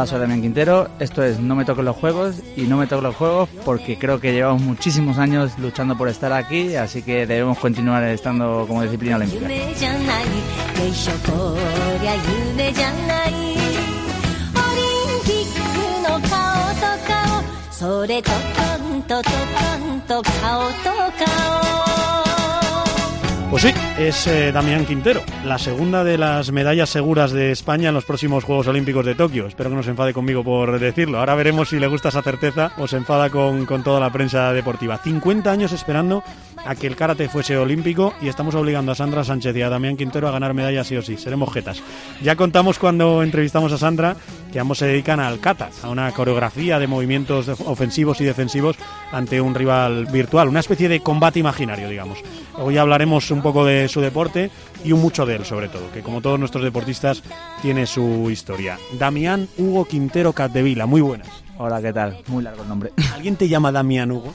Hola, soy Damián Quintero. Esto es No me toquen los juegos y no me toquen los juegos porque creo que llevamos muchísimos años luchando por estar aquí, así que debemos continuar estando como disciplina olímpica. Pues sí, es eh, Damián Quintero, la segunda de las medallas seguras de España en los próximos Juegos Olímpicos de Tokio. Espero que no se enfade conmigo por decirlo. Ahora veremos si le gusta esa certeza o se enfada con, con toda la prensa deportiva. 50 años esperando a que el karate fuese olímpico y estamos obligando a Sandra Sánchez y a Damián Quintero a ganar medallas sí o sí. Seremos jetas. Ya contamos cuando entrevistamos a Sandra que ambos se dedican al kata, a una coreografía de movimientos ofensivos y defensivos ante un rival virtual, una especie de combate imaginario, digamos. Hoy hablaremos un poco de su deporte y un mucho de él, sobre todo, que como todos nuestros deportistas tiene su historia. Damián Hugo Quintero Catdevila, muy buenas. Hola, ¿qué tal? Muy largo el nombre. ¿Alguien te llama Damián Hugo?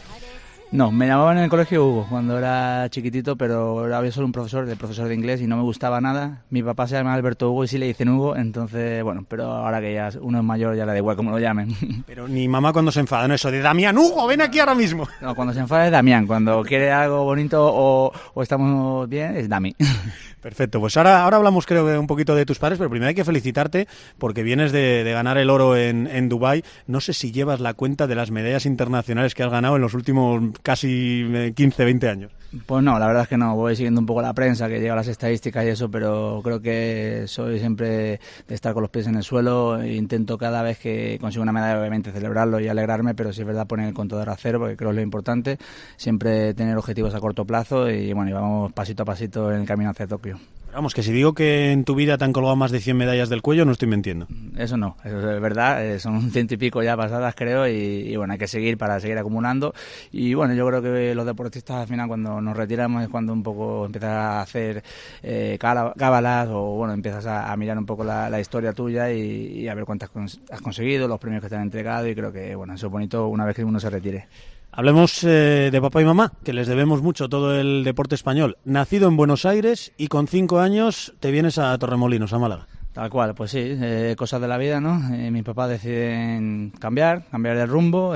No, me llamaban en el colegio Hugo cuando era chiquitito, pero había solo un profesor, el profesor de inglés, y no me gustaba nada. Mi papá se llama Alberto Hugo y sí le dicen Hugo, entonces, bueno, pero ahora que ya uno es mayor ya le da igual como lo llamen. Pero ni mamá cuando se enfada, no eso de Damián Hugo, ven aquí ahora mismo. No, cuando se enfada es Damián, cuando quiere algo bonito o, o estamos bien es Dami. Perfecto, pues ahora, ahora hablamos creo que un poquito de tus padres, pero primero hay que felicitarte porque vienes de, ganar el oro en, en Dubái. No sé si llevas la cuenta de las medallas internacionales que has ganado en los últimos casi 15, eh, 20 años. Pues no, la verdad es que no, voy siguiendo un poco la prensa que llega las estadísticas y eso, pero creo que soy siempre de estar con los pies en el suelo, intento cada vez que consigo una medalla obviamente celebrarlo y alegrarme, pero si es verdad poner el contador a cero porque creo que es lo importante, siempre tener objetivos a corto plazo y bueno, y vamos pasito a pasito en el camino hacia Tokio. Vamos, que si digo que en tu vida te han colgado más de 100 medallas del cuello, no estoy mintiendo. Eso no, eso es verdad, eh, son ciento y pico ya pasadas creo y, bueno, hay que seguir para seguir acumulando y bueno, yo creo que los deportistas al final cuando nos retiramos es cuando un poco empiezas a hacer eh, cábalas o bueno, empiezas a, mirar un poco la, historia tuya y, a ver cuántas has conseguido, los premios que te han entregado y creo que bueno, eso es bonito una vez que uno se retire. Hablemos eh, de papá y mamá, que les debemos mucho todo el deporte español. Nacido en Buenos Aires y con cinco años te vienes a Torremolinos, a Málaga. Tal cual, pues sí, eh, cosas de la vida, ¿no? Eh, mis papás deciden cambiar, cambiar de rumbo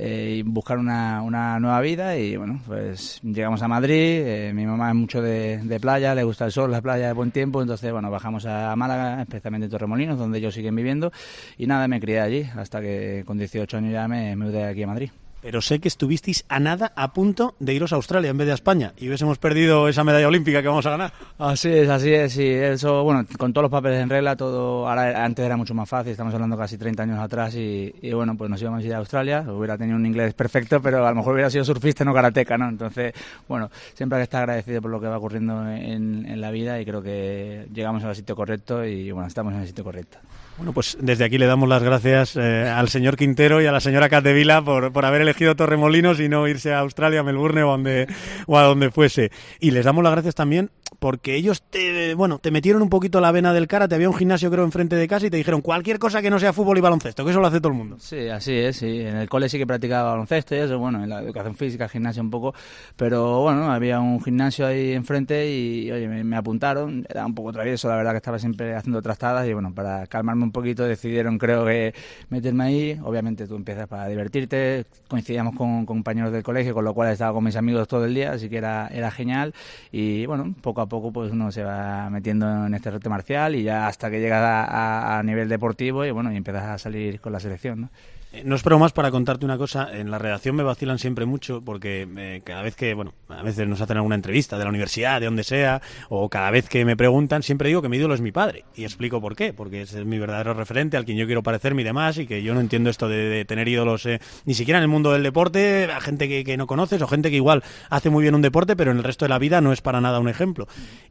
y buscar una, una, nueva vida y bueno, pues llegamos a Madrid, mi mamá es mucho de, de, playa, le gusta el sol, la playa de buen tiempo, entonces bueno, bajamos a Málaga, especialmente en Torremolinos, donde ellos siguen viviendo y nada, me crié allí hasta que con 18 años ya me mudé aquí a Madrid pero sé que estuvisteis a nada a punto de iros a Australia en vez de a España y hubiésemos perdido esa medalla olímpica que vamos a ganar. Así es, así es, sí, eso, bueno, con todos los papeles en regla, todo, ahora antes era mucho más fácil, estamos hablando casi 30 años atrás y, bueno, pues nos íbamos a ir a Australia, hubiera tenido un inglés perfecto, pero a lo mejor hubiera sido surfista, no karateca, ¿no? Entonces, bueno, siempre hay que estar agradecido por lo que va ocurriendo en, en la vida y creo que llegamos al sitio correcto y bueno, estamos en el sitio correcto. Bueno, pues desde aquí le damos las gracias eh, al señor Quintero y a la señora Catdevila por, por haber elegido Torremolinos y no irse a Australia, Melbourne o, donde, o a donde fuese. Y les damos las gracias también porque ellos te, bueno, te metieron un poquito la vena del cara, te había un gimnasio creo enfrente de casa y te dijeron cualquier cosa que no sea fútbol y baloncesto, que eso lo hace todo el mundo. Sí, así es, sí. En el cole sí que practicaba baloncesto y eso, bueno, en la educación física, gimnasio un poco, pero bueno, había un gimnasio ahí enfrente y, oye, me, apuntaron, era un poco travieso, la verdad que estaba siempre haciendo trastadas y bueno, para calmarme un poquito decidieron creo que meterme ahí, obviamente tú empiezas para divertirte, coincidíamos con, compañeros del colegio, con lo cual estaba con mis amigos todo el día, así que era, era genial y bueno, poco a poco pues uno se va metiendo en este reto marcial y ya hasta que llegas a, a, nivel deportivo y bueno, y empiezas a salir con la selección, ¿no? Eh, no espero más para contarte una cosa. En la redacción me vacilan siempre mucho porque eh, cada vez que, bueno, a veces nos hacen alguna entrevista de la universidad, de donde sea, o cada vez que me preguntan, siempre digo que mi ídolo es mi padre. Y explico por qué. Porque es mi verdadero referente, al quien yo quiero parecerme y demás, y que yo no entiendo esto de, tener ídolos eh, ni siquiera en el mundo del deporte, a gente que, que, no conoces o gente que igual hace muy bien un deporte, pero en el resto de la vida no es para nada un ejemplo.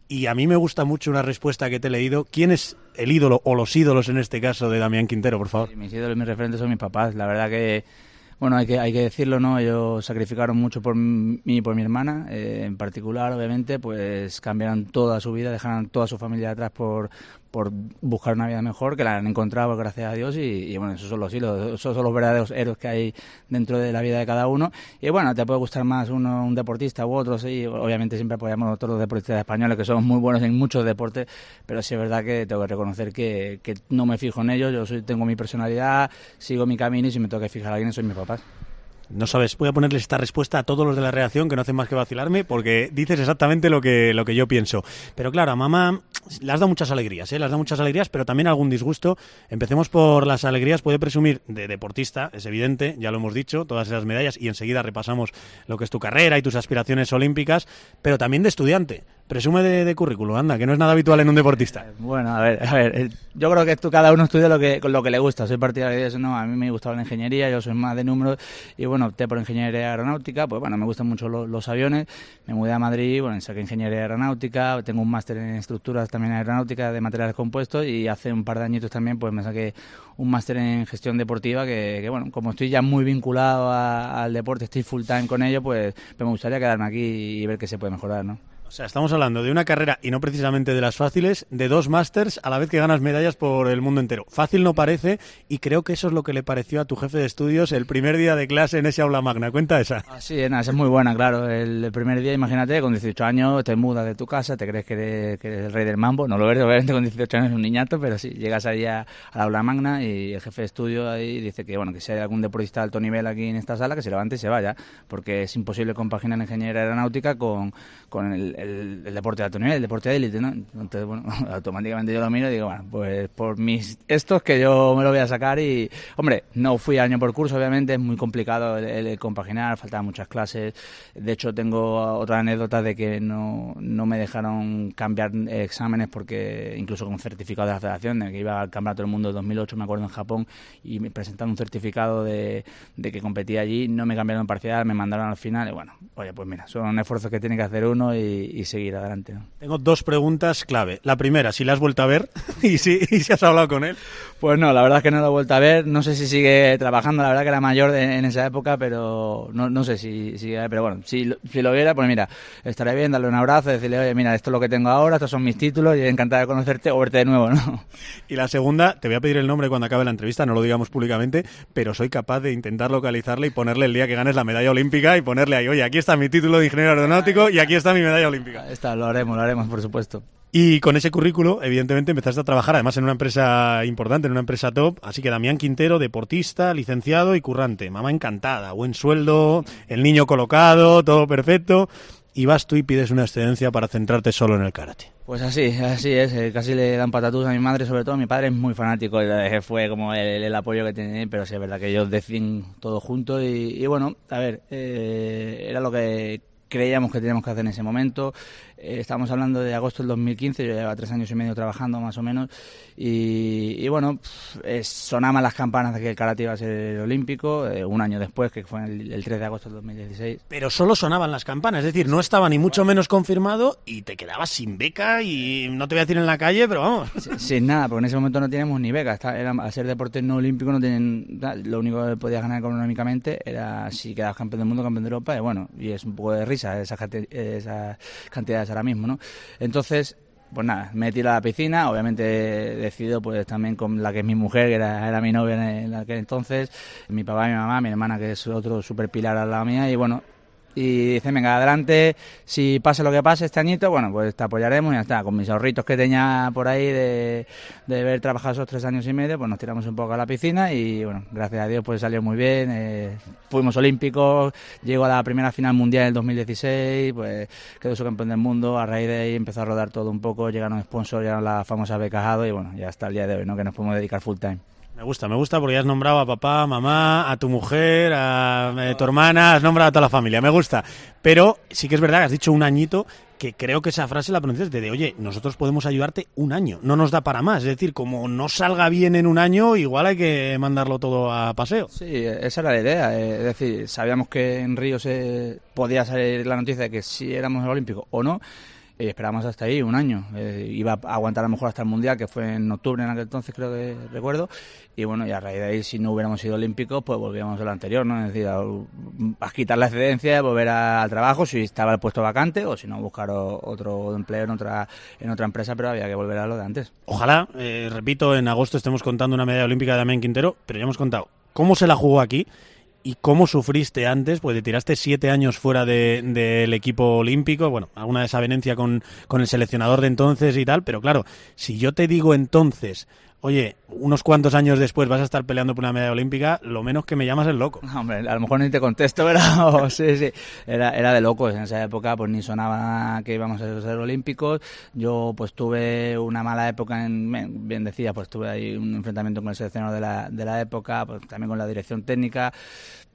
Y a mí me gusta mucho una respuesta que te he leído. ¿Quién es el ídolo o los ídolos en este caso de Damián Quintero, por favor? mis ídolos, mis referentes son mis papás. La verdad que bueno, hay que, hay que decirlo, ¿no? Ellos sacrificaron mucho por mí y por mi hermana, eh, en particular, obviamente, pues cambiaron toda su vida, dejaron toda su familia atrás por, por buscar una vida mejor, que la han encontrado, gracias a Dios, y, bueno, esos son los hilos, esos son los verdaderos héroes que hay dentro de la vida de cada uno. Y bueno, te puede gustar más uno, un deportista u otro, sí, obviamente siempre apoyamos a todos los deportistas españoles, que somos muy buenos en muchos deportes, pero sí es verdad que tengo que reconocer que, que no me fijo en ellos, yo soy, tengo mi personalidad, sigo mi camino y si me tengo que fijar a alguien soy mis papás. No sabes, voy a ponerle esta respuesta a todos los de la reacción que no hacen más que vacilarme porque dices exactamente lo que, lo que yo pienso. Pero claro, a mamá le has dado muchas alegrías, ¿eh? le has dado muchas alegrías, pero también algún disgusto. Empecemos por las alegrías. Puede presumir de deportista, es evidente, ya lo hemos dicho, todas esas medallas y enseguida repasamos lo que es tu carrera y tus aspiraciones olímpicas, pero también de estudiante. Presume de, de currículum, anda, que no es nada habitual en un deportista. Eh, bueno, a ver, a ver, yo creo que cada uno estudia lo que, lo que le gusta. Soy partidario de eso, no, a mí me gustaba la ingeniería, yo soy más de números y bueno, opté por ingeniería aeronáutica, pues bueno, me gustan mucho los, aviones, me mudé a Madrid, bueno, saqué ingeniería aeronáutica, tengo un máster en estructuras también aeronáutica de materiales compuestos y hace un par de añitos también pues me saqué un máster en gestión deportiva que, bueno, como estoy ya muy vinculado al deporte, estoy full time con ello, pues, pues me gustaría quedarme aquí y ver qué se puede mejorar, ¿no? O sea, estamos hablando de una carrera, y no precisamente de las fáciles, de dos másters a la vez que ganas medallas por el mundo entero. Fácil no parece, y creo que eso es lo que le pareció a tu jefe de estudios el primer día de clase en ese aula magna. Cuenta esa. Sí, esa es muy buena, claro. El primer día, imagínate, con 18 años te mudas de tu casa, te crees que eres, el rey del mambo. No lo eres, obviamente, con 18 años es un niñato, pero sí, llegas ahí al aula magna y el jefe de estudio ahí dice que, bueno, que si hay algún deportista de alto nivel aquí en esta sala, que se levante y se vaya, porque es imposible compaginar ingeniería aeronáutica con, con el deporte de alto nivel, el deporte de élite, ¿no? Entonces, bueno, automáticamente yo lo miro y digo, bueno, pues por mis estos que yo me lo voy a sacar y, hombre, no fui año por curso, obviamente, es muy complicado el, compaginar, faltaban muchas clases. De hecho, tengo otra anécdota de que no, no me dejaron cambiar exámenes porque, incluso con certificado de la federación, de que iba al Campeonato del Mundo 2008, me acuerdo, en Japón, y me presentaron un certificado de, de que competía allí, no me cambiaron parcial, me mandaron al final y, bueno, oye, pues mira, son esfuerzos que tiene que hacer uno y, y seguir adelante. Tengo dos preguntas clave. La primera, si la has vuelto a ver y si, si has hablado con él. Pues no, la verdad es que no lo he vuelto a ver. No sé si sigue trabajando, la verdad que era mayor en esa época, pero no, no sé si. Pero bueno, si, si lo viera, pues mira, estaré bien, darle un abrazo, decirle, oye, mira, esto es lo que tengo ahora, estos son mis títulos y encantada de conocerte o verte de nuevo, ¿no? Y la segunda, te voy a pedir el nombre cuando acabe la entrevista, no lo digamos públicamente, pero soy capaz de intentar localizarle y ponerle el día que ganes la medalla olímpica y ponerle ahí, oye, aquí está mi título de ingeniero aeronáutico y aquí está mi medalla olímpica. Está, lo haremos, lo haremos, por supuesto. Y con ese currículo, evidentemente, empezaste a trabajar además en una empresa importante, en una empresa top. Así que Damián Quintero, deportista, licenciado y currante. Mamá encantada, buen sueldo, el niño colocado, todo perfecto. Y vas tú y pides una excedencia para centrarte solo en el karate. Pues así, así es. Eh, casi le dan patatús a mi madre, sobre todo. Mi padre es muy fanático, fue como el, apoyo que tiene, pero sí es verdad que ellos deciden todo junto. Y, bueno, a ver, eh, era lo que creíamos que teníamos que hacer en ese momento. Eh, estamos hablando de agosto del 2015, yo llevaba tres años y medio trabajando más o menos, y, bueno, sonaban las campanas de que el karate iba a ser olímpico, eh, un año después, que fue el, 3 de agosto del 2016. Pero solo sonaban las campanas, es decir, no estaba ni mucho menos confirmado y te quedabas sin beca y no te voy a decir en la calle, pero vamos. Sin, nada, porque en ese momento no teníamos ni beca, era, al ser deporte no olímpico no tienen, lo único que podías ganar económicamente era si quedabas campeón del mundo, campeón de Europa, y bueno, y es un poco de risa esa, esa ahora mismo, ¿no? Entonces, pues nada, me tirado a la piscina, obviamente he decidido pues también con la que es mi mujer, que era, mi novia en aquel entonces, mi papá, mi mamá, mi hermana, que es otro super pilar al lado mía, y bueno, y dice, venga, adelante, si pase lo que pase este añito, bueno, pues te apoyaremos y ya está. Con mis ahorritos que tenía por ahí de, de haber trabajado esos tres años y medio, pues nos tiramos un poco a la piscina y bueno, gracias a Dios pues salió muy bien, eh, fuimos olímpicos, llegó a la primera final mundial en el 2016, pues quedó su campeón del mundo, a raíz de ahí empezó a rodar todo un poco, llegaron sponsors, llegaron la famosa becajado y bueno, ya hasta el día de hoy, ¿no? Que nos podemos dedicar full time. Me gusta, me gusta porque has nombrado a papá, mamá, a tu mujer, a, eh, tu hermana, has nombrado a toda la familia, me gusta. Pero sí que es verdad que has dicho un añito que creo que esa frase la pronuncias de, oye, nosotros podemos ayudarte un año, no nos da para más. Es decir, como no salga bien en un año, igual hay que mandarlo todo a paseo. Sí, esa era la idea. Eh, es decir, sabíamos que en Río se podía salir la noticia de que si éramos el olímpico o no y esperamos hasta ahí un año. Eh, iba a aguantar a lo mejor hasta el Mundial, que fue en octubre en aquel entonces, creo que recuerdo. Y bueno, y a raíz de ahí, si no hubiéramos sido olímpicos, pues volvíamos a lo anterior, ¿no? Es decir, a, quitar la excedencia, volver al trabajo, si estaba el puesto vacante, o si no, buscar otro empleo en otra, en otra empresa, pero había que volver a lo de antes. Ojalá, eh, repito, en agosto estemos contando una medalla olímpica de Damián Quintero, pero ya hemos contado cómo se la jugó aquí y cómo sufriste antes, pues te tiraste siete años fuera del equipo olímpico, bueno, alguna desavenencia con, con el seleccionador de entonces y tal, pero claro, si yo te digo entonces oye, unos cuantos años después vas a estar peleando por una medalla olímpica, lo menos que me llamas es loco. Hombre, a lo mejor ni te contesto, pero sí, sí, era, era de locos. En esa época pues ni sonaba que íbamos a ser olímpicos. Yo pues tuve una mala época, en, bien decía, pues tuve ahí un enfrentamiento con el seleccionador de la, de la época, pues también con la dirección técnica,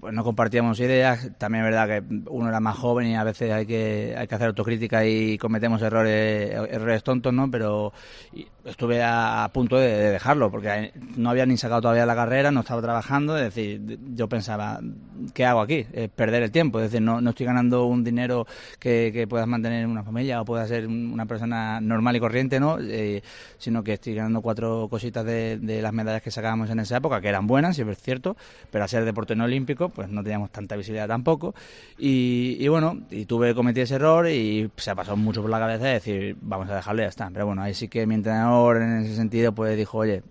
pues no compartíamos ideas. También es verdad que uno era más joven y a veces hay que, hay que hacer autocrítica y cometemos errores, errores tontos, ¿no? Pero estuve a, punto de dejarlo, porque no había ni sacado todavía la carrera, no estaba trabajando, es decir, yo pensaba, ¿qué hago aquí? perder el tiempo, es decir, no, no estoy ganando un dinero que, que, puedas mantener una familia o puedas ser una persona normal y corriente, ¿no? Eh, sino que estoy ganando cuatro cositas de, de, las medallas que sacábamos en esa época, que eran buenas, si es cierto, pero a ser deporte no olímpico, pues no teníamos tanta visibilidad tampoco. Y, bueno, y tuve cometí ese error y se ha pasado mucho por la cabeza de decir, vamos a dejarle ya está. Pero bueno, ahí sí que mi entrenador en ese sentido pues dijo, oye,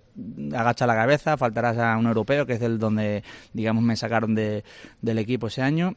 agacha la cabeza, faltarás a un europeo, que es el donde, digamos, me sacaron de, del equipo ese año.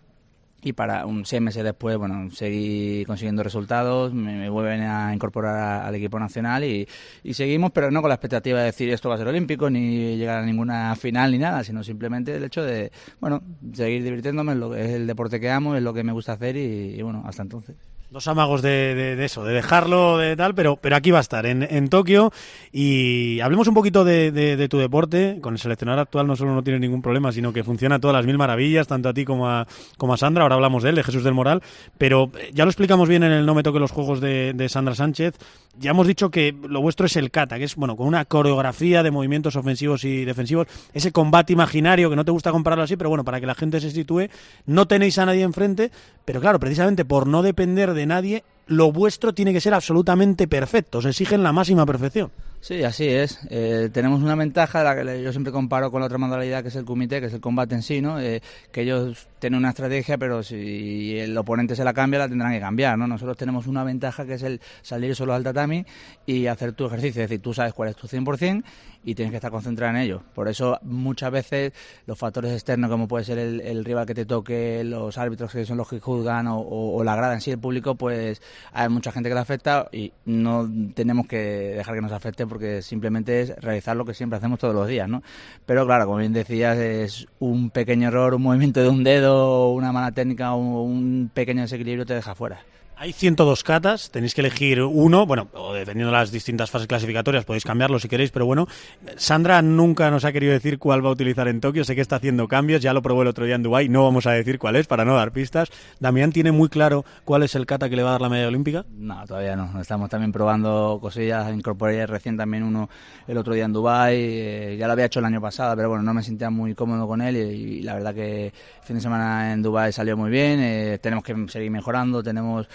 Y para un seis meses después, bueno, seguí consiguiendo resultados, me, vuelven a incorporar al equipo nacional y, y, seguimos, pero no con la expectativa de decir esto va a ser olímpico, ni llegar a ninguna final ni nada, sino simplemente el hecho de, bueno, seguir divirtiéndome, es, lo es el deporte que amo, es lo que me gusta hacer y bueno, hasta entonces dos amagos de, eso, de dejarlo de tal, pero, pero aquí va a estar, en, en Tokio. Y hablemos un poquito de, tu deporte. Con el seleccionador actual no solo no tienes ningún problema, sino que funciona a todas las mil maravillas, tanto a ti como a, como a Sandra. Ahora hablamos de él, de Jesús del Moral. Pero eh, ya lo explicamos bien en el No me toque los juegos de, Sandra Sánchez. Ya hemos dicho que lo vuestro es el kata, que es bueno con una coreografía de movimientos ofensivos y defensivos. Ese combate imaginario que no te gusta compararlo así, pero bueno, para que la gente se sitúe, no tenéis a nadie enfrente, pero claro, precisamente por no depender de nadie, lo vuestro tiene que ser absolutamente perfecto, os exigen la máxima perfección. Sí, así es. Eh, tenemos una ventaja, la que yo siempre comparo con la otra modalidad que es el comité, que es el combate en sí, ¿no? Eh, que ellos tienen una estrategia, pero si el oponente se la cambia, la tendrán que cambiar, ¿no? Nosotros tenemos una ventaja que es el salir solo al tatami y hacer tu ejercicio, es decir, tú sabes cuál es tu 100% y tienes que estar concentrado en ello. Por eso muchas veces los factores externos, como puede ser el, rival que te toque, los árbitros que son los que juzgan o, la grada en sí, el público, pues hay mucha gente que le afecta y no tenemos que dejar que nos afecte porque simplemente es realizar lo que siempre hacemos todos los días, ¿no? Pero claro, como bien decías, es un pequeño error, un movimiento de un dedo, una mala técnica o un pequeño desequilibrio te deja fuera. Hay 102 catas, tenéis que elegir uno, bueno, dependiendo de las distintas fases clasificatorias podéis cambiarlo si queréis, pero bueno, Sandra nunca nos ha querido decir cuál va a utilizar en Tokio, sé que está haciendo cambios, ya lo probó el otro día en Dubái, no vamos a decir cuál es para no dar pistas. Damián tiene muy claro cuál es el kata que le va a dar la medalla olímpica. No, todavía no, estamos también probando cosillas, incorporé recién también uno el otro día en Dubái, eh, ya lo había hecho el año pasado, pero bueno, no me sentía muy cómodo con él. Y, la verdad que el fin de semana en Dubái salió muy bien, eh, tenemos que seguir mejorando, tenemos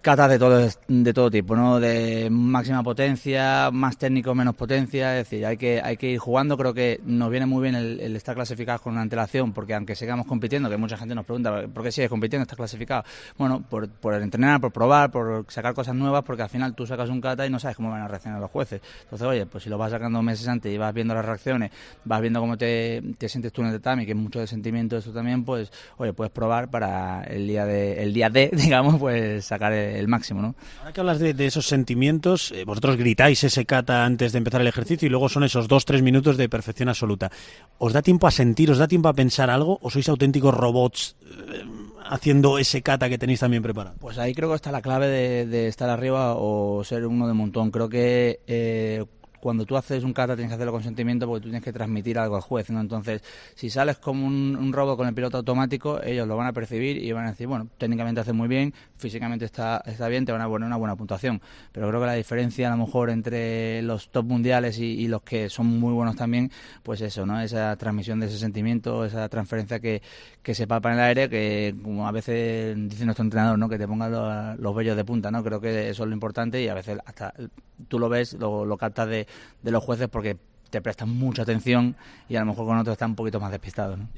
catas de todo de todo tipo, ¿no? De máxima potencia, más técnico, menos potencia, es decir, hay que hay que ir jugando. Creo que nos viene muy bien el, estar clasificados con una antelación, porque aunque sigamos compitiendo, que mucha gente nos pregunta por qué sigues compitiendo, estás clasificado. Bueno, por, por entrenar, por probar, por sacar cosas nuevas, porque al final tú sacas un kata y no sabes cómo van a reaccionar los jueces. Entonces, oye, pues si lo vas sacando meses antes y vas viendo las reacciones, vas viendo cómo te, te sientes tú en el tatami, que es mucho de sentimiento eso también, pues, oye, puedes probar para el día de el día de, digamos, pues sacar el el máximo, ¿no? Ahora que hablas de, esos sentimientos, eh, vosotros gritáis ese kata antes de empezar el ejercicio y luego son esos dos, tres minutos de perfección absoluta. ¿Os da tiempo a sentir, os da tiempo a pensar algo o sois auténticos robots eh, haciendo ese kata que tenéis también preparado? Pues ahí creo que está la clave de, estar arriba o ser uno de montón. Creo que... Eh, cuando tú haces un kata tienes que hacerlo con sentimiento porque tú tienes que transmitir algo al juez, ¿no? Entonces, si sales como un, robo con el piloto automático, ellos lo van a percibir y van a decir, bueno, técnicamente hace muy bien, físicamente está, está bien, te van a poner una buena puntuación. Pero creo que la diferencia a lo mejor entre los top mundiales y, los que son muy buenos también, pues eso, ¿no? Esa transmisión de ese sentimiento, esa transferencia que, que se palpa en el aire, que como a veces dice nuestro entrenador, ¿no? Que te pongan los, los vellos de punta, ¿no? Creo que eso es lo importante y a veces hasta tú lo ves, lo, lo captas de, de los jueces porque te prestan mucha atención y a lo mejor con otros están un poquito más despistados. ¿no?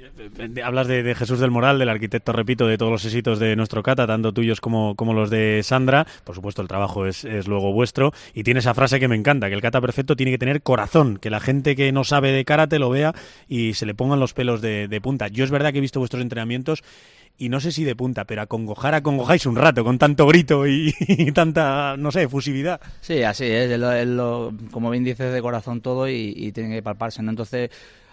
Hablas de, Jesús del Moral, del arquitecto, repito, de todos los éxitos de nuestro Cata, tanto tuyos como, como los de Sandra. Por supuesto, el trabajo es, es, luego vuestro. Y tiene esa frase que me encanta, que el Cata perfecto tiene que tener corazón, que la gente que no sabe de karate lo vea y se le pongan los pelos de punta. Yo es verdad que he visto vuestros entrenamientos y no sé si de punta, pero acongojar acongojáis un rato con tanto grito y, tanta, no sé, efusividad. Sí, así es, lo, como bien dices, de corazón todo y, y tiene que palparse, ¿no? Entonces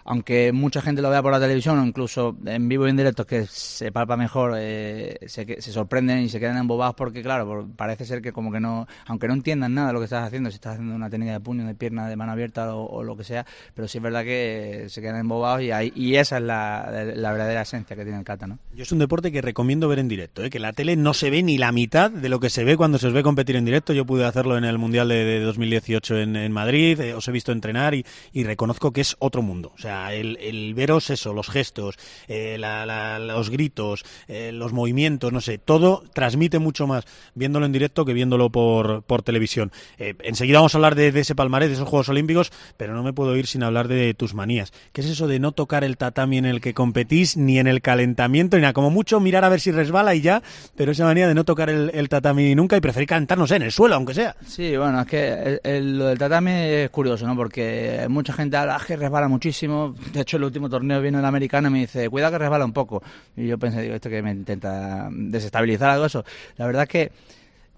aunque mucha gente lo vea por la televisión o incluso en vivo y en directo que se palpa mejor, eh, se, se, sorprenden y se quedan embobados porque, claro, parece ser que como que no, aunque no entiendan nada de lo que estás haciendo, si estás haciendo una técnica de puño, de pierna, de mano abierta o, lo que sea, pero sí es verdad que se quedan embobados y, y esa es la, verdadera esencia que tiene el kata, ¿no? Yo es un deporte que recomiendo ver en directo, ¿eh? que la tele no se ve ni la mitad de lo que se ve cuando se os ve competir en directo. Yo pude hacerlo en el Mundial de, 2018 en, en Madrid, eh, os he visto entrenar y, y reconozco que es otro mundo. O sea, el, veros eso, los gestos, eh, los gritos, eh, los movimientos, no sé, todo transmite mucho más viéndolo en directo que viéndolo por, por televisión. Eh, enseguida vamos a hablar de, ese palmarés, de esos Juegos Olímpicos, pero no me puedo ir sin hablar de tus manías. ¿Qué es eso de no tocar el tatami en el que competís, ni en el calentamiento, ni nada? Como mucho mirar a ver si resbala y ya, pero esa manía de no tocar el, tatami nunca y preferir calentar, no sé, en el suelo, aunque sea. Sí, bueno, es que lo del tatami es curioso, ¿no? Porque mucha gente habla que resbala muchísimo. De hecho, el último torneo vino el americano y me dice, cuidado que resbala un poco. Y yo pensé, digo, esto que me intenta desestabilizar algo eso. La verdad es que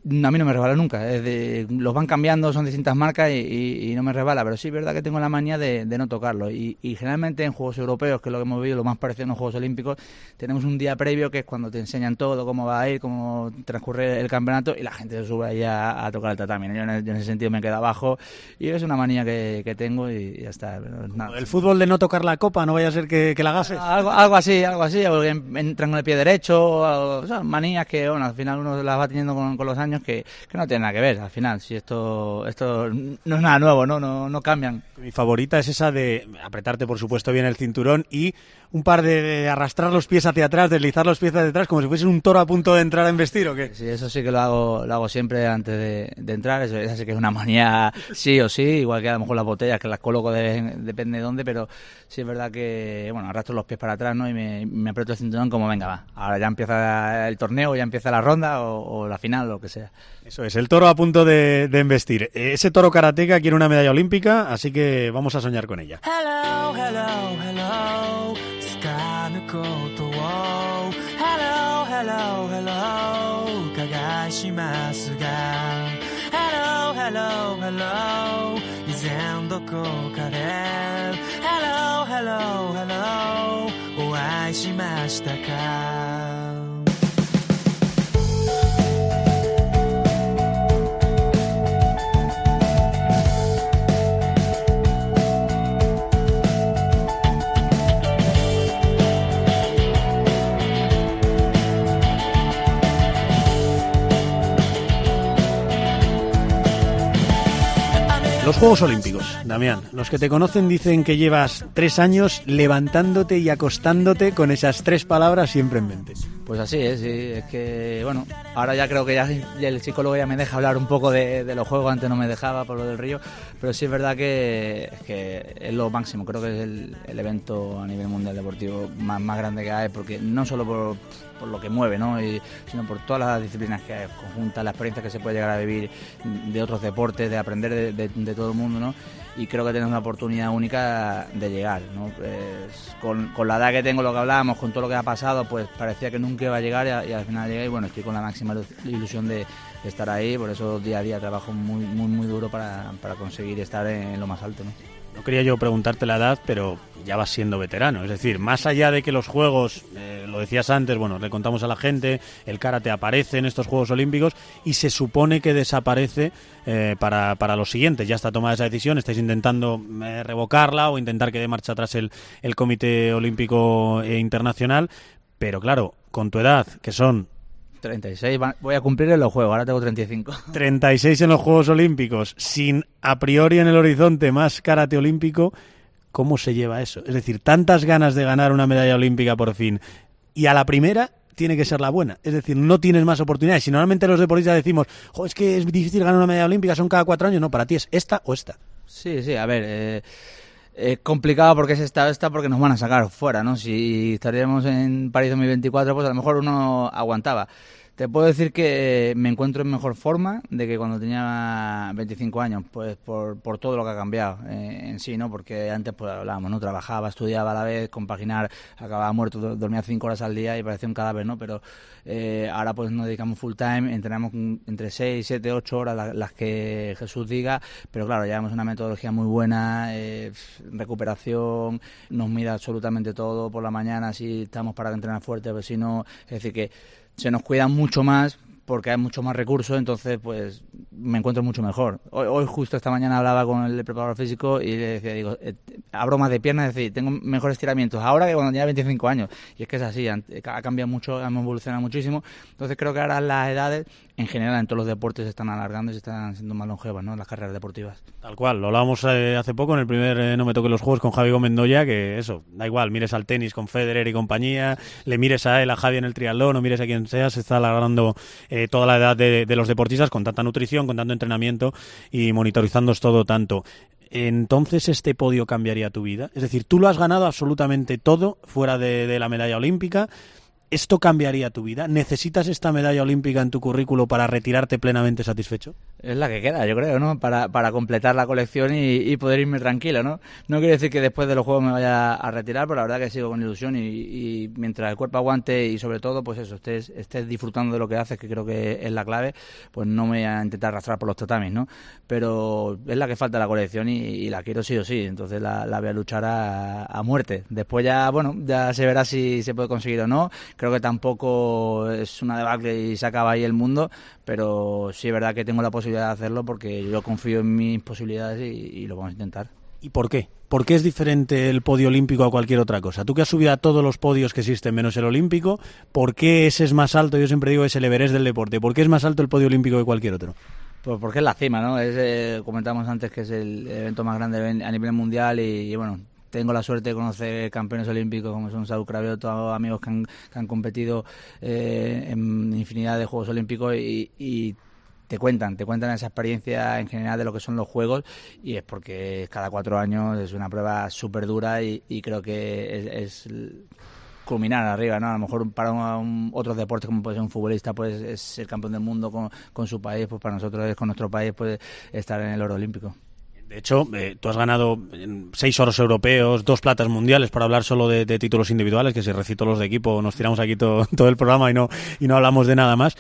a mí no me resbala nunca. los van cambiando, son distintas marcas y, no me resbala. Pero sí es verdad que tengo la manía de, no tocarlo. Y, generalmente en Juegos Europeos, que es lo que hemos visto, lo más parecido en los Juegos Olímpicos, tenemos un día previo que es cuando te enseñan todo, cómo va a ir, cómo transcurre el campeonato y la gente se sube ahí a, tocar el tatami. Yo en, ese sentido me quedo abajo y es una manía que, tengo y ya está. El fútbol de no tocar la copa, no vaya a ser que, la gases. Algo, algo así, algo así. Entran con el pie derecho, o, manías que bueno, al final uno las va teniendo con los años que, no tiene nada que ver al final. Si esto, esto no es nada nuevo, ¿no? No, no cambian. Mi favorita es esa de apretarte, por supuesto, bien el cinturón y un par de, arrastrar los pies hacia atrás, deslizar los pies hacia atrás, como si fuese un toro a punto de entrar a investir, ¿o qué? Sí, eso sí que lo hago, lo hago siempre antes de, entrar. Eso, esa sí que es una manía sí o sí, igual que a lo mejor las botellas, que las coloco depende de dónde, pero sí es verdad que, bueno, arrastro los pies para atrás, ¿no? Y me, me aprieto el cinturón como, venga, va. Ahora ya empieza el torneo, ya empieza la ronda o, la final, o lo que sea. Eso es, el toro a punto de, de investir. Ese toro karateca quiere una medalla olímpica, así que vamos a soñar con ella. Hello, hello, hello. ことを Hello, hello, hello 伺いしますが Hello, hello, hello 以前どこかで Hello, hello, hello お会いしましたか Los Juegos Olímpicos, Damián. Los que te conocen dicen que llevas tres años levantándote y acostándote con esas tres palabras siempre en mente. Pues así es, sí. Es que, bueno, ahora ya creo que ya, el psicólogo ya me deja hablar un poco de, los juegos, antes no me dejaba por lo del río, pero sí es verdad que, es lo máximo. Creo que es el, evento a nivel mundial deportivo más, grande que hay, porque no solo por lo que mueve, ¿no? Sino por todas las disciplinas que hay conjuntas, la experiencia que se puede llegar a vivir de otros deportes, de aprender de, todo el mundo, ¿no? Y creo que tenemos una oportunidad única de llegar, ¿no? Pues, con, la edad que tengo, lo que hablábamos, con todo lo que ha pasado, pues parecía que nunca iba a llegar y, al final llegué y bueno, estoy con la máxima ilusión de, estar ahí, por eso día a día trabajo muy, muy, muy duro para, conseguir estar en, lo más alto, ¿no? No quería yo preguntarte la edad, pero ya vas siendo veterano. Es decir, más allá de que los juegos, eh, lo decías antes, bueno, le contamos a la gente, el karate aparece en estos Juegos Olímpicos y se supone que desaparece eh, para, para los siguientes. Ya está tomada esa decisión, estáis intentando eh, revocarla o intentar que dé marcha atrás el, el Comité Olímpico Internacional, pero claro, con tu edad, que son 36, voy a cumplir en los Juegos, ahora tengo 35. 36 en los Juegos Olímpicos, sin a priori en el horizonte más karate olímpico, ¿cómo se lleva eso? Es decir, tantas ganas de ganar una medalla olímpica por fin, y a la primera tiene que ser la buena. Es decir, no tienes más oportunidades. Si normalmente los deportistas decimos, es que es difícil ganar una medalla olímpica, son cada cuatro años, no, para ti es esta o esta. Sí, sí, a ver, eh, es complicado porque es esta esta porque nos van a sacar fuera, ¿no? Si estaríamos en París 2024, pues a lo mejor uno aguantaba. Te puedo decir que me encuentro en mejor forma de que cuando tenía 25 años, pues por, por todo lo que ha cambiado eh, en sí, ¿no? Porque antes, pues hablábamos, ¿no? Trabajaba, estudiaba a la vez, compaginar, acababa muerto, dormía 5 horas al día y parecía un cadáver, ¿no? Pero eh, ahora pues nos dedicamos full time, entrenamos entre 6, 7, 8 horas las, que Jesús diga, pero claro, llevamos una metodología muy buena, eh, recuperación, nos mira absolutamente todo por la mañana, si estamos para entrenar fuerte, pero si no, es decir que se nos cuida mucho más porque hay mucho más recursos, entonces pues me encuentro mucho mejor. Hoy, justo esta mañana hablaba con el preparador físico y le decía, digo, eh, abro más de piernas, es decir, tengo mejores estiramientos ahora que cuando tenía 25 años. Y es que es así, ha cambiado mucho, hemos evolucionado muchísimo. Entonces creo que ahora las edades en general en todos los deportes se están alargando y se están siendo más longevas, ¿no? Las carreras deportivas. Tal cual, lo hablábamos eh, hace poco en el primer eh, No me toque los juegos con Javi Gómez que eso, da igual, mires al tenis con Federer y compañía, le mires a él, a Javi en el triatlón o mires a quien sea, se está alargando eh, toda la edad de, de, los deportistas con tanta nutrición, con tanto entrenamiento y monitorizando todo tanto entonces este podio cambiaría tu vida. Es decir, tú lo has ganado absolutamente todo fuera de, de la medalla olímpica. ¿Esto cambiaría tu vida? ¿Necesitas esta medalla olímpica en tu currículo para retirarte plenamente satisfecho? Es la que queda, yo creo, ¿no? Para, para completar la colección y, poder irme tranquilo, ¿no? No quiere decir que después de los juegos me vaya a retirar, pero la verdad que sigo con ilusión y, mientras el cuerpo aguante y sobre todo, pues eso, estés, estés disfrutando de lo que haces, que creo que es la clave, pues no me voy a intentar arrastrar por los tatamis, ¿no? Pero es la que falta la colección y, la quiero sí o sí, entonces la, voy a luchar a, a muerte. Después ya, bueno, ya se verá si se puede conseguir o no Creo que tampoco es una debacle y se acaba ahí el mundo, pero sí es verdad que tengo la posibilidad de hacerlo porque yo confío en mis posibilidades y, lo vamos a intentar. ¿Y por qué? ¿Por qué es diferente el podio olímpico a cualquier otra cosa? Tú que has subido a todos los podios que existen menos el olímpico, ¿por qué ese es más alto? Yo siempre digo es el Everest del deporte. ¿Por qué es más alto el podio olímpico que cualquier otro? Pues porque es la cima, ¿no? Es, eh, comentamos antes que es el evento más grande a nivel mundial y bueno, tengo la suerte de conocer campeones olímpicos como son Saúl todos amigos que han, competido eh, en infinidad de Juegos Olímpicos y, te cuentan, te cuentan esa experiencia en general de lo que son los Juegos y es porque cada cuatro años es una prueba súper dura y, creo que es, culminar arriba, ¿no? A lo mejor para otros deportes como puede ser un futbolista pues es el campeón del mundo con, con su país, pues para nosotros es con nuestro país puede estar en el oro olímpico. De hecho, eh, tú has ganado seis oros europeos, dos platas mundiales, para hablar solo de, títulos individuales, que si recito los de equipo nos tiramos aquí todo, el programa y no, y no hablamos de nada más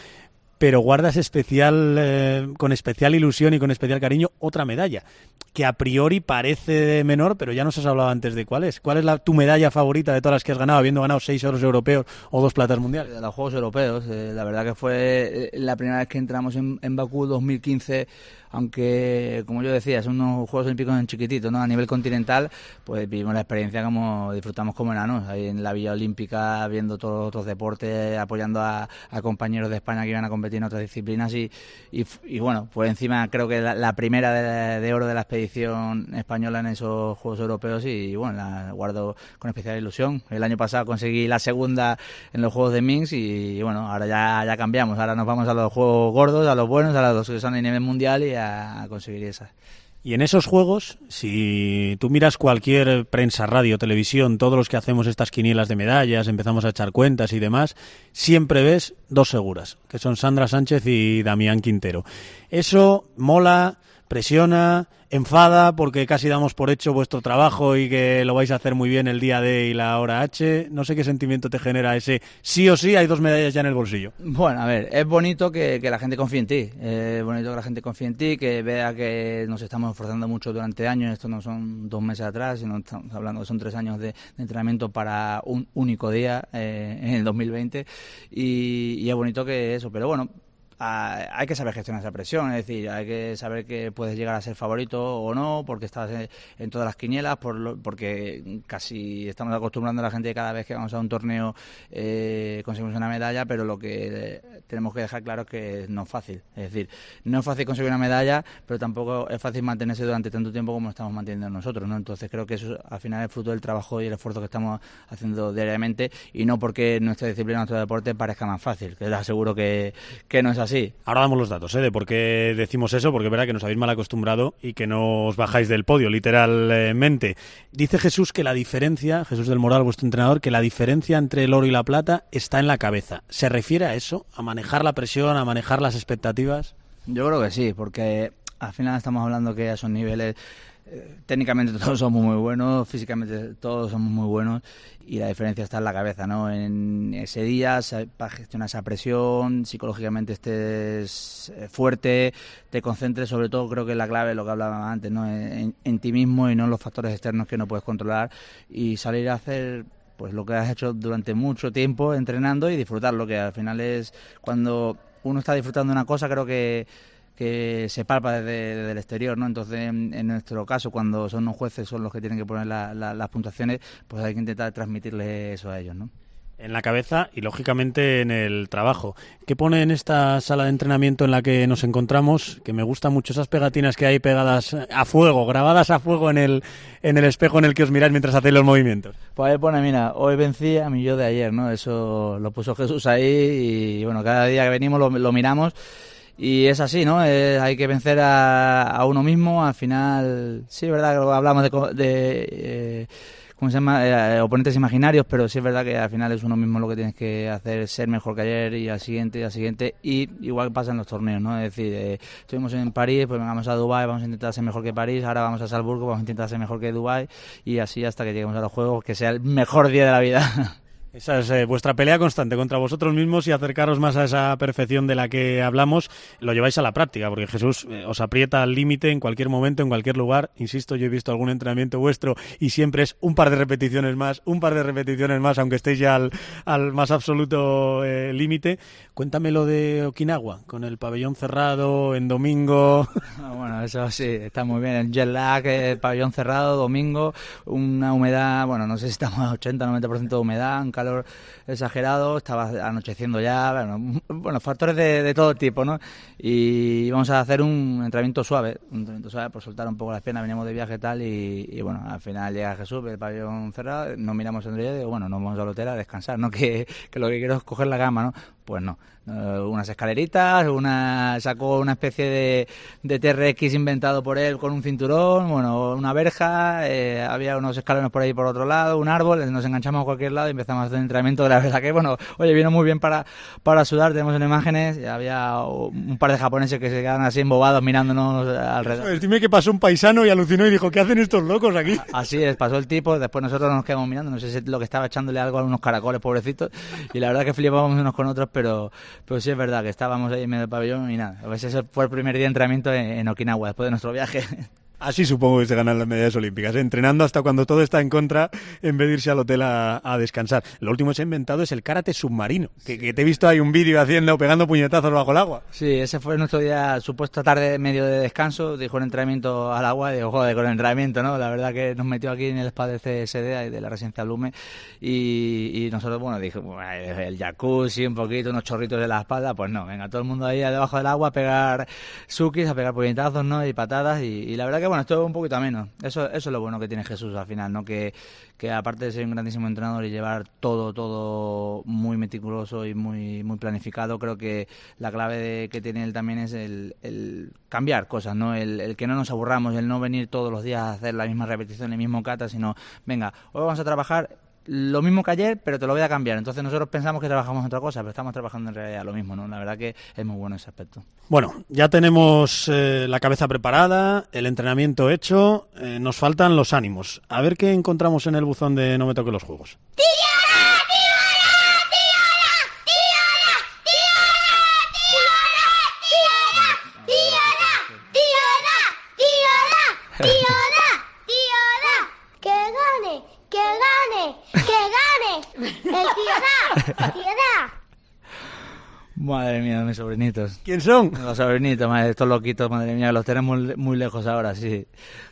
pero guardas especial, eh, con especial ilusión y con especial cariño otra medalla, que a priori parece menor, pero ya nos has hablado antes de cuál es. ¿Cuál es la, tu medalla favorita de todas las que has ganado, habiendo ganado seis oros europeos o dos platas mundiales? Los Juegos Europeos, eh, la verdad que fue la primera vez que entramos en, en Bakú 2015 aunque como yo decía, son unos Juegos Olímpicos en chiquitito, ¿no? A nivel continental, pues vivimos la experiencia como disfrutamos como enanos, ahí en la Villa Olímpica, viendo todos los otros deportes, apoyando a, compañeros de España que iban a competir en otras disciplinas y, y, bueno, pues encima creo que la, primera de, oro de la expedición española en esos Juegos Europeos y, bueno, la guardo con especial ilusión. El año pasado conseguí la segunda en los Juegos de Minsk y, bueno, ahora ya, ya cambiamos, ahora nos vamos a los Juegos gordos, a los buenos, a los que son a nivel mundial y a, conseguir esa. Y en esos juegos, si tú miras cualquier prensa, radio, televisión, todos los que hacemos estas quinielas de medallas, empezamos a echar cuentas y demás, siempre ves dos seguras, que son Sandra Sánchez y Damián Quintero. Eso mola, presiona, enfada porque casi damos por hecho vuestro trabajo y que lo vais a hacer muy bien el día D y la hora H. No sé qué sentimiento te genera ese sí o sí hay dos medallas ya en el bolsillo. Bueno, a ver, es bonito que, la gente confíe en ti. Es bonito que la gente confíe en ti, que vea que nos estamos esforzando mucho durante años. Esto no son dos meses atrás, sino estamos hablando son tres años de, entrenamiento para un único día eh, en el 2020. Y, y es bonito que eso, pero bueno, hay que saber gestionar esa presión, es decir, hay que saber que puedes llegar a ser favorito o no, porque estás en, todas las quinielas, por porque casi estamos acostumbrando a la gente que cada vez que vamos a un torneo eh, conseguimos una medalla, pero lo que tenemos que dejar claro es que no es fácil. Es decir, no es fácil conseguir una medalla, pero tampoco es fácil mantenerse durante tanto tiempo como estamos manteniendo nosotros, ¿no? Entonces creo que eso al final es fruto del trabajo y el esfuerzo que estamos haciendo diariamente y no porque nuestra disciplina, nuestro deporte parezca más fácil, que les aseguro que, que no es así Sí. Ahora damos los datos ¿eh? de por qué decimos eso, porque es verdad que nos habéis mal acostumbrado y que no os bajáis del podio, literalmente. Dice Jesús que la diferencia, Jesús del Moral, vuestro entrenador, que la diferencia entre el oro y la plata está en la cabeza. ¿Se refiere a eso? ¿A manejar la presión, a manejar las expectativas? Yo creo que sí, porque al final estamos hablando que a esos niveles técnicamente todos somos muy buenos, físicamente todos somos muy buenos y la diferencia está en la cabeza, ¿no? En ese día para gestionar esa presión, psicológicamente estés eh, fuerte, te concentres, sobre todo creo que es la clave, lo que hablaba antes, ¿no? En, en ti mismo y no en los factores externos que no puedes controlar y salir a hacer pues lo que has hecho durante mucho tiempo entrenando y disfrutarlo, que al final es cuando uno está disfrutando una cosa, creo que que se palpa desde, el exterior, ¿no? Entonces, en, nuestro caso, cuando son los jueces son los que tienen que poner las puntuaciones, pues hay que intentar transmitirle eso a ellos, ¿no? En la cabeza y, lógicamente, en el trabajo. ¿Qué pone en esta sala de entrenamiento en la que nos encontramos? Que me gustan mucho esas pegatinas que hay pegadas a fuego, grabadas a fuego en el, en el espejo en el que os miráis mientras hacéis los movimientos. Pues ahí pone, mira, hoy vencí a mi yo de ayer, ¿no? Eso lo puso Jesús ahí y, bueno, cada día que venimos lo, lo miramos y es así, ¿no? hay que vencer a, uno mismo. Al final, sí, es verdad que hablamos de, de eh, ¿cómo se llama? Eh, oponentes imaginarios, pero sí es verdad que al final es uno mismo lo que tienes que hacer, ser mejor que ayer y al siguiente y al siguiente. Y igual pasa en los torneos, ¿no? Es decir, eh, estuvimos en París, pues vengamos a Dubai, vamos a intentar ser mejor que París, ahora vamos a Salzburgo, vamos a intentar ser mejor que Dubai y así hasta que lleguemos a los juegos, que sea el mejor día de la vida. Esa es eh, vuestra pelea constante contra vosotros mismos y acercaros más a esa perfección de la que hablamos. Lo lleváis a la práctica, porque Jesús eh, os aprieta al límite en cualquier momento, en cualquier lugar. Insisto, yo he visto algún entrenamiento vuestro y siempre es un par de repeticiones más, un par de repeticiones más, aunque estéis ya al, más absoluto eh, límite. Cuéntame lo de Okinawa, con el pabellón cerrado en domingo. Ah, bueno, eso sí, está muy bien. El jet lag, el pabellón cerrado, domingo, una humedad, bueno, no sé si estamos a 80-90% de humedad, calor exagerado, estaba anocheciendo ya, bueno, bueno factores de, todo tipo, ¿no? Y vamos a hacer un entrenamiento suave, un entrenamiento suave por soltar un poco las piernas, veníamos de viaje y tal, y, bueno, al final llega Jesús, el pabellón cerrado, nos miramos en el y digo, bueno, nos vamos al hotel a descansar, ¿no? Que, que lo que quiero es coger la cama, ¿no? Pues no, unas escaleritas, una sacó una especie de, de TRX inventado por él con un cinturón, bueno, una verja, eh, había unos escalones por ahí por otro lado, un árbol, nos enganchamos a cualquier lado y empezamos a hacer entrenamiento de la verdad que, bueno, oye, vino muy bien para, para sudar, tenemos en imágenes, había un par de japoneses que se quedan así embobados mirándonos alrededor. dime que pasó un paisano y alucinó y dijo, ¿qué hacen estos locos aquí? Así es, pasó el tipo, después nosotros nos quedamos mirando, no sé si lo que estaba echándole algo a unos caracoles, pobrecitos, y la verdad que flipábamos unos con otros, pero pero sí es verdad que estábamos ahí en medio del pabellón y nada. A ese fue el primer día de entrenamiento en Okinawa, después de nuestro viaje. Así supongo que se ganan las medallas olímpicas, entrenando hasta cuando todo está en contra en vez de irse al hotel a, descansar. Lo último que se ha inventado es el karate submarino, que, te he visto ahí un vídeo haciendo, pegando puñetazos bajo el agua. Sí, ese fue nuestro día, supuesto tarde medio de descanso, dijo el entrenamiento al agua, digo, joder, con el entrenamiento, ¿no? La verdad que nos metió aquí en el spa del CSD, de la residencia Blume, y, nosotros, bueno, dije, el jacuzzi, un poquito, unos chorritos de la espalda, pues no, venga, todo el mundo ahí debajo del agua a pegar sukis, a pegar puñetazos, ¿no? Y patadas, y la verdad que bueno, esto es un poquito menos. Eso, eso es lo bueno que tiene Jesús al final, ¿no? Que, que aparte de ser un grandísimo entrenador y llevar todo, todo muy meticuloso y muy, muy planificado, creo que la clave que tiene él también es el, el cambiar cosas, ¿no? El, el, que no nos aburramos, el no venir todos los días a hacer la misma repetición, el mismo kata, sino, venga, hoy vamos a trabajar lo mismo que ayer, pero te lo voy a cambiar. Entonces nosotros pensamos que trabajamos en otra cosa, pero estamos trabajando en realidad lo mismo, ¿no? La verdad que es muy bueno ese aspecto. Bueno, ya tenemos eh, la cabeza preparada, el entrenamiento hecho, eh, nos faltan los ánimos. A ver qué encontramos en el buzón de No me toque los juegos. Sobrinitos. ¿Quién son? Los sobrinitos, madre, estos loquitos, madre mía, los tenemos muy lejos ahora, sí.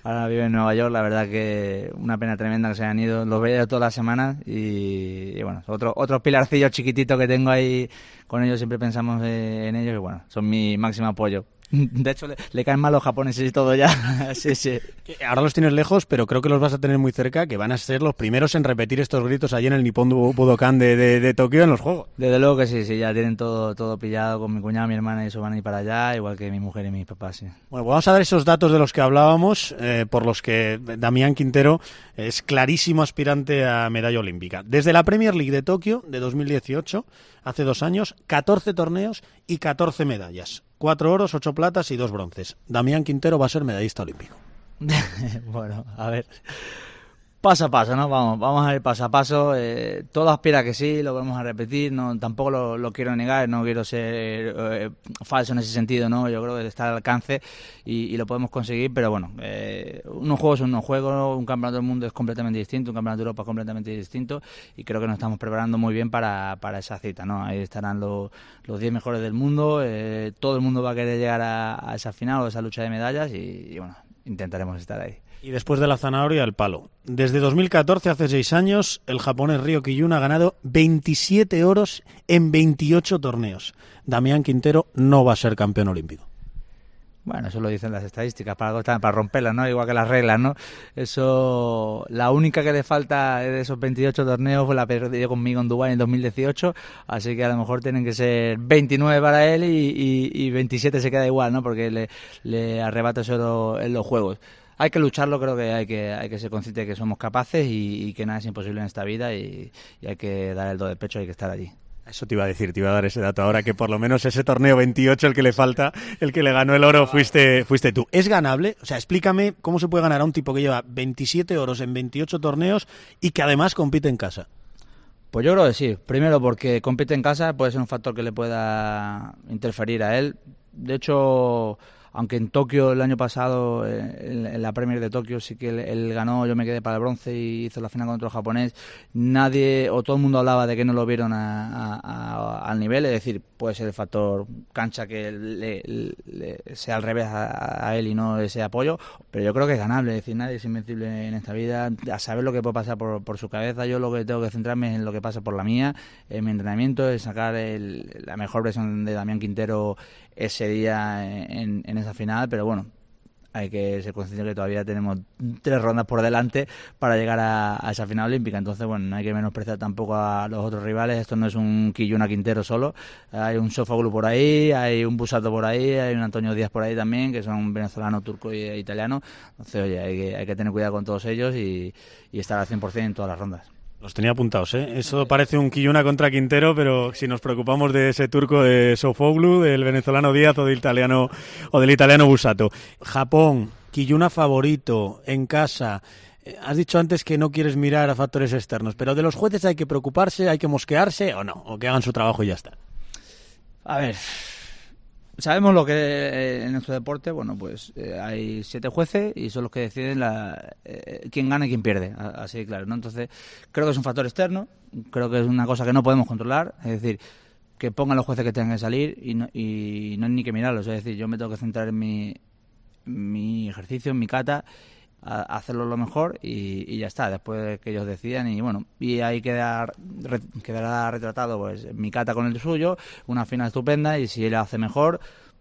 Ahora viven en Nueva York, la verdad que una pena tremenda que se hayan ido. Los veía todas las semanas y, bueno, otro, otros pilarcillos chiquititos que tengo ahí con ellos, siempre pensamos en ellos y bueno, son mi máximo apoyo. De hecho, le, caen mal los japoneses y todo ya. sí, sí. Ahora los tienes lejos, pero creo que los vas a tener muy cerca, que van a ser los primeros en repetir estos gritos allí en el Nippon Budokan de, de, Tokio en los juegos. Desde luego que sí, sí, ya tienen todo, todo pillado con mi cuñado, mi hermana y eso van a ir para allá, igual que mi mujer y mis papás, sí. Bueno, pues vamos a dar esos datos de los que hablábamos, eh, por los que Damián Quintero es clarísimo aspirante a medalla olímpica. Desde la Premier League de Tokio de 2018, hace dos años, 14 torneos y 14 medallas. Cuatro oros, ocho platas y dos bronces. Damián Quintero va a ser medallista olímpico. bueno, a ver. Paso a paso, ¿no? Vamos, vamos a ir paso a paso. Eh, todo aspira que sí, lo vamos a repetir. No, tampoco lo, quiero negar, no quiero ser eh, falso en ese sentido, ¿no? Yo creo que está al alcance y, lo podemos conseguir, pero bueno, eh, unos juegos son unos juegos, un campeonato del mundo es completamente distinto, un campeonato de Europa es completamente distinto y creo que nos estamos preparando muy bien para, para esa cita, ¿no? Ahí estarán los 10 mejores del mundo, eh, todo el mundo va a querer llegar a, esa final o a esa lucha de medallas y bueno, intentaremos estar ahí. Y después de la zanahoria, el palo. Desde 2014, hace seis años, el japonés Ryo Kiyun ha ganado 27 oros en 28 torneos. Damián Quintero no va a ser campeón olímpico. Bueno, eso lo dicen las estadísticas, para, romperlas, ¿no? Igual que las reglas, ¿no? Eso, la única que le falta de esos 28 torneos fue la perdió conmigo en Dubái en 2018, así que a lo mejor tienen que ser 29 para él y, y, 27 se queda igual, ¿no? Porque le, le arrebata eso en los juegos hay que lucharlo, creo que hay que, hay que ser consciente de que somos capaces y, que nada es imposible en esta vida y, hay que dar el do de pecho, hay que estar allí. Eso te iba a decir, te iba a dar ese dato ahora, que por lo menos ese torneo 28, el que le falta, el que le ganó el oro, fuiste, fuiste tú. ¿Es ganable? O sea, explícame cómo se puede ganar a un tipo que lleva 27 oros en 28 torneos y que además compite en casa. Pues yo creo que sí. Primero porque compite en casa, puede ser un factor que le pueda interferir a él. De hecho, aunque en Tokio el año pasado, eh, en, la Premier de Tokio, sí que él, ganó, yo me quedé para el bronce y hizo la final contra el japonés, nadie o todo el mundo hablaba de que no lo vieron al nivel, es decir, puede ser el factor cancha que le, sea al revés a, él y no ese apoyo, pero yo creo que es ganable, es decir, nadie es invencible en esta vida, a saber lo que puede pasar por, su cabeza, yo lo que tengo que centrarme es en lo que pasa por la mía, en mi entrenamiento, es sacar la mejor versión de Damián Quintero ese día en, esa final, pero bueno, hay que ser consciente que todavía tenemos tres rondas por delante para llegar a, esa final olímpica. Entonces, bueno, no hay que menospreciar tampoco a los otros rivales. Esto no es un Quilluna Quintero solo. Hay un Sofaglu por ahí, hay un Busato por ahí, hay un Antonio Díaz por ahí también, que son venezolano, turco e italiano. Entonces, oye, hay que, hay que tener cuidado con todos ellos y, y estar al 100% en todas las rondas. Los tenía apuntados, ¿eh? Eso parece un Quilluna contra Quintero, pero si nos preocupamos de ese turco de Sofoglu, del venezolano Díaz o del italiano, o del italiano Busato. Japón, Quilluna favorito, en casa. Eh, has dicho antes que no quieres mirar a factores externos, pero de los jueces hay que preocuparse, hay que mosquearse o no, o que hagan su trabajo y ya está. A ver, sabemos lo que eh, en nuestro deporte, bueno, pues eh, hay siete jueces y son los que deciden la, eh, quién gana y quién pierde, así claro, ¿no? Entonces, creo que es un factor externo, creo que es una cosa que no podemos controlar, es decir, que pongan los jueces que tengan que salir y no, y no hay ni que mirarlos, es decir, yo me tengo que centrar en mi, mi ejercicio, en mi cata hacerlo lo mejor y, ya está, después que ellos decidan y bueno, y ahí queda, quedará retratado pues mi cata con el suyo, una final estupenda y si él hace mejor,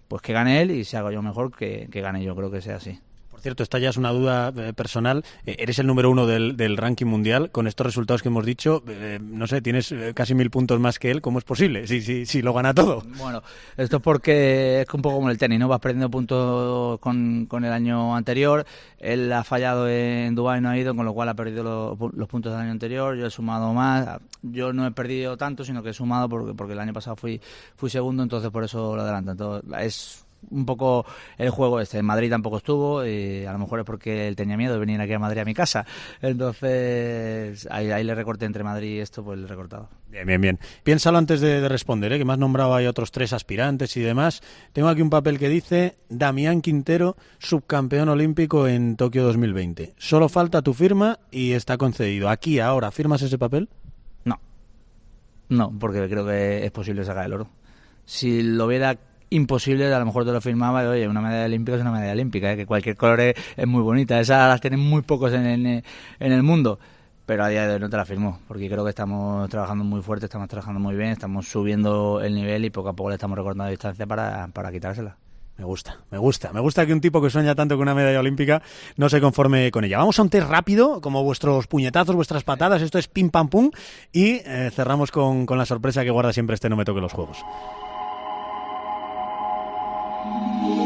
pues que gane él y si hago yo mejor, que, que gane yo, creo que sea así cierto, esta ya es una duda eh, personal. Eh, eres el número uno del, del, ranking mundial. Con estos resultados que hemos dicho, eh, no sé, tienes casi mil puntos más que él. ¿Cómo es posible? Si, si, si lo gana todo. Bueno, esto es porque es un poco como el tenis, ¿no? Vas perdiendo puntos con, con el año anterior. Él ha fallado en Dubái, no ha ido, con lo cual ha perdido los, los, puntos del año anterior. Yo he sumado más. Yo no he perdido tanto, sino que he sumado porque, porque el año pasado fui, fui segundo, entonces por eso lo adelanto. Entonces, es un poco el juego este. En Madrid tampoco estuvo y a lo mejor es porque él tenía miedo de venir aquí a Madrid a mi casa. Entonces ahí, ahí le recorté entre Madrid y esto, pues le he recortado. Bien, bien, bien. Piénsalo antes de, de responder, ¿eh? que me has nombrado hay otros tres aspirantes y demás. Tengo aquí un papel que dice Damián Quintero, subcampeón olímpico en Tokio 2020. Solo falta tu firma y está concedido. Aquí, ahora, ¿firmas ese papel? No. No, porque creo que es posible sacar el oro. Si lo hubiera imposible, a lo mejor te lo firmaba y, oye, una medalla olímpica es una medalla olímpica, ¿eh? que cualquier color es, muy bonita, esas las tienen muy pocos en el, en el mundo, pero a día de hoy no te la firmo, porque creo que estamos trabajando muy fuerte, estamos trabajando muy bien, estamos subiendo el nivel y poco a poco le estamos recortando distancia para, para quitársela. Me gusta, me gusta. Me gusta que un tipo que sueña tanto con una medalla olímpica no se conforme con ella. Vamos a un test rápido, como vuestros puñetazos, vuestras patadas. Esto es pim pam pum. Y eh, cerramos con, con la sorpresa que guarda siempre este No Me Toque los Juegos. Música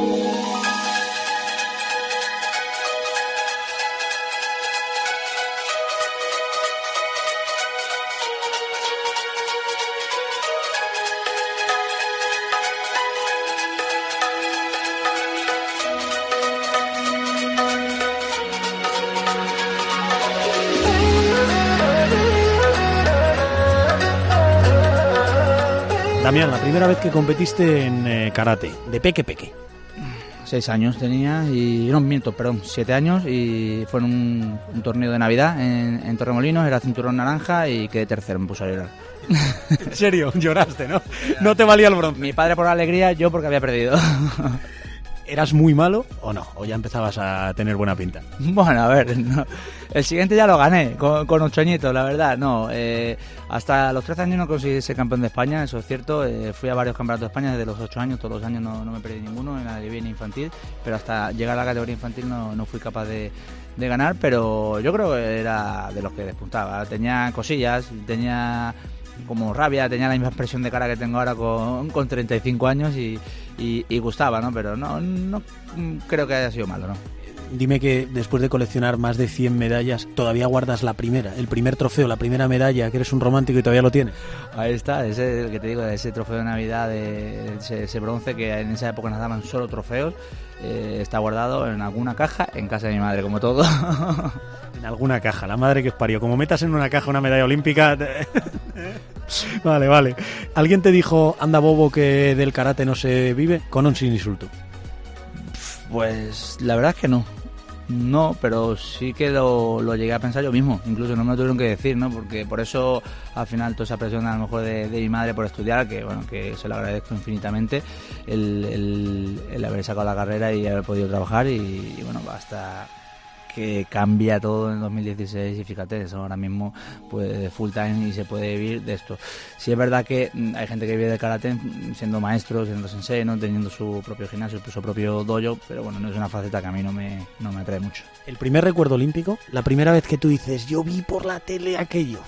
Damián, la primera vez que competiste en eh, karate, de peque peque. Seis años tenía y no miento, perdón, siete años y fue en un, un torneo de Navidad en, en, Torremolinos, era cinturón naranja y quedé tercero, me puse a llorar. en serio, lloraste, ¿no? No te valía el bronce. Mi padre por la alegría, yo porque había perdido. ¿Eras muy malo o no? ¿O ya empezabas a tener buena pinta? Bueno, a ver, no. el siguiente ya lo gané, con, con ocho añitos, la verdad. No, eh, hasta los 13 años no conseguí ser campeón de España, eso es cierto. Eh, fui a varios campeonatos de España desde los 8 años, todos los años no, no me perdí ninguno en la divina infantil, pero hasta llegar a la categoría infantil no, no fui capaz de, de, ganar, pero yo creo que era de los que despuntaba. Tenía cosillas, tenía como rabia, tenía la misma expresión de cara que tengo ahora con, con 35 años y, y, y, gustaba, ¿no? Pero no, no creo que haya sido malo, ¿no? Dime que después de coleccionar más de 100 medallas, todavía guardas la primera, el primer trofeo, la primera medalla, que eres un romántico y todavía lo tienes. Ahí está, ese el que te digo, ese trofeo de Navidad, de ese, ese bronce que en esa época nos daban solo trofeos, eh, está guardado en alguna caja en casa de mi madre, como todo. en alguna caja, la madre que os parió. Como metas en una caja una medalla olímpica. vale, vale. ¿Alguien te dijo, anda bobo, que del karate no se vive? Con un sin insulto. Pues la verdad es que no. No, pero sí que lo, lo, llegué a pensar yo mismo, incluso no me lo tuvieron que decir, ¿no? Porque por eso al final toda esa presión a lo mejor de, mi madre por estudiar, que bueno, que se lo agradezco infinitamente, el, el, el haber sacado la carrera y haber podido trabajar y, y bueno, hasta que cambia todo en 2016 y fíjate, eso ahora mismo pues full time y se puede vivir de esto. Sí es verdad que hay gente que vive de karate siendo maestro, siendo sensei, ¿no? teniendo su propio gimnasio, su propio dojo, pero bueno, no es una faceta que a mí no me, no me atrae mucho. El primer recuerdo olímpico, la primera vez que tú dices, yo vi por la tele aquello.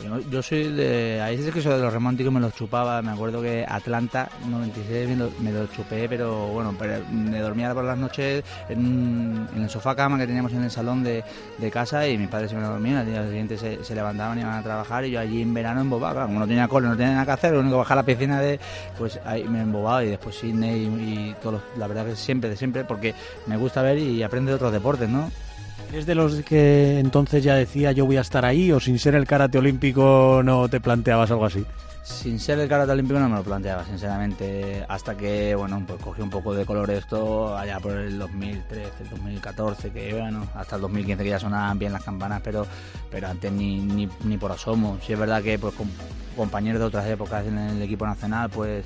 Yo, yo soy de. Ahí es que soy de los románticos, me los chupaba. Me acuerdo que Atlanta 96 me lo, me lo chupé, pero bueno, pero me dormía por las noches en, en, el sofá cama que teníamos en el salón de, de casa y mis padres se me dormían. Al día siguiente se, levantaban y iban a trabajar y yo allí en verano embobaba. Como no tenía cole, no tenía nada que hacer, lo único que bajar a la piscina de. Pues ahí me embobaba y después Sydney y, y todos los, La verdad que siempre, de siempre, porque me gusta ver y aprender de otros deportes, ¿no? ¿Eres de los que entonces ya decía yo voy a estar ahí o sin ser el karate olímpico no te planteabas algo así? Sin ser el karate olímpico no me lo planteaba, sinceramente, hasta que, bueno, pues cogí un poco de color esto allá por el 2013, 2014, que bueno, hasta el 2015 que ya sonaban bien las campanas, pero, pero antes ni, ni, ni por asomo. Sí es verdad que pues con compañeros de otras épocas en el equipo nacional, pues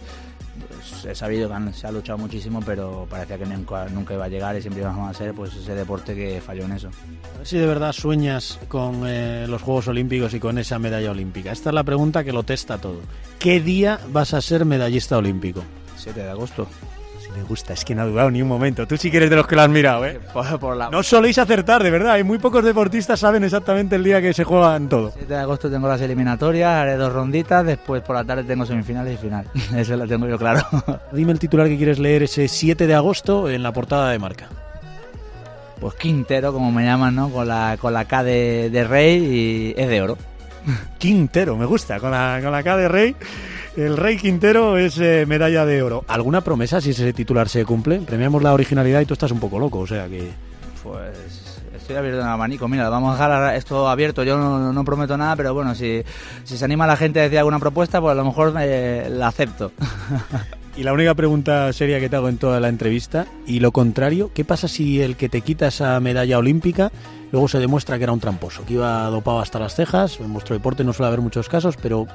pues he sabido que se ha luchado muchísimo, pero parecía que nunca, nunca iba a llegar y siempre íbamos a ser pues ese deporte que falló en eso. A ver si de verdad sueñas con eh, los Juegos Olímpicos y con esa medalla olímpica. Esta es la pregunta que lo testa todo. ¿Qué día vas a ser medallista olímpico? 7 de agosto. Me gusta, es que no ha dudado ni un momento. Tú sí que eres de los que lo has mirado, ¿eh? No soléis acertar, de verdad. Hay muy pocos deportistas saben exactamente el día que se juegan todo. 7 de agosto tengo las eliminatorias, haré dos ronditas, después por la tarde tengo semifinales y final. Eso lo tengo yo claro. Dime el titular que quieres leer ese 7 de agosto en la portada de marca. Pues Quintero, como me llaman, ¿no? Con la, con la K de, de Rey y es de oro. Quintero, me gusta, con la, con la K de Rey. El Rey Quintero es eh, medalla de oro. ¿Alguna promesa si ese titular se cumple? Premiamos la originalidad y tú estás un poco loco, o sea que... Pues estoy abierto en el abanico. Mira, vamos a dejar esto abierto. Yo no, prometo nada, pero bueno, si, si, se anima la gente a decir alguna propuesta, pues a lo mejor eh, la acepto. Y la única pregunta seria que te hago en toda la entrevista, y lo contrario, ¿qué pasa si el que te quita esa medalla olímpica Luego se demuestra que era un tramposo, que iba dopado hasta las cejas. En vuestro deporte no suele haber muchos casos, pero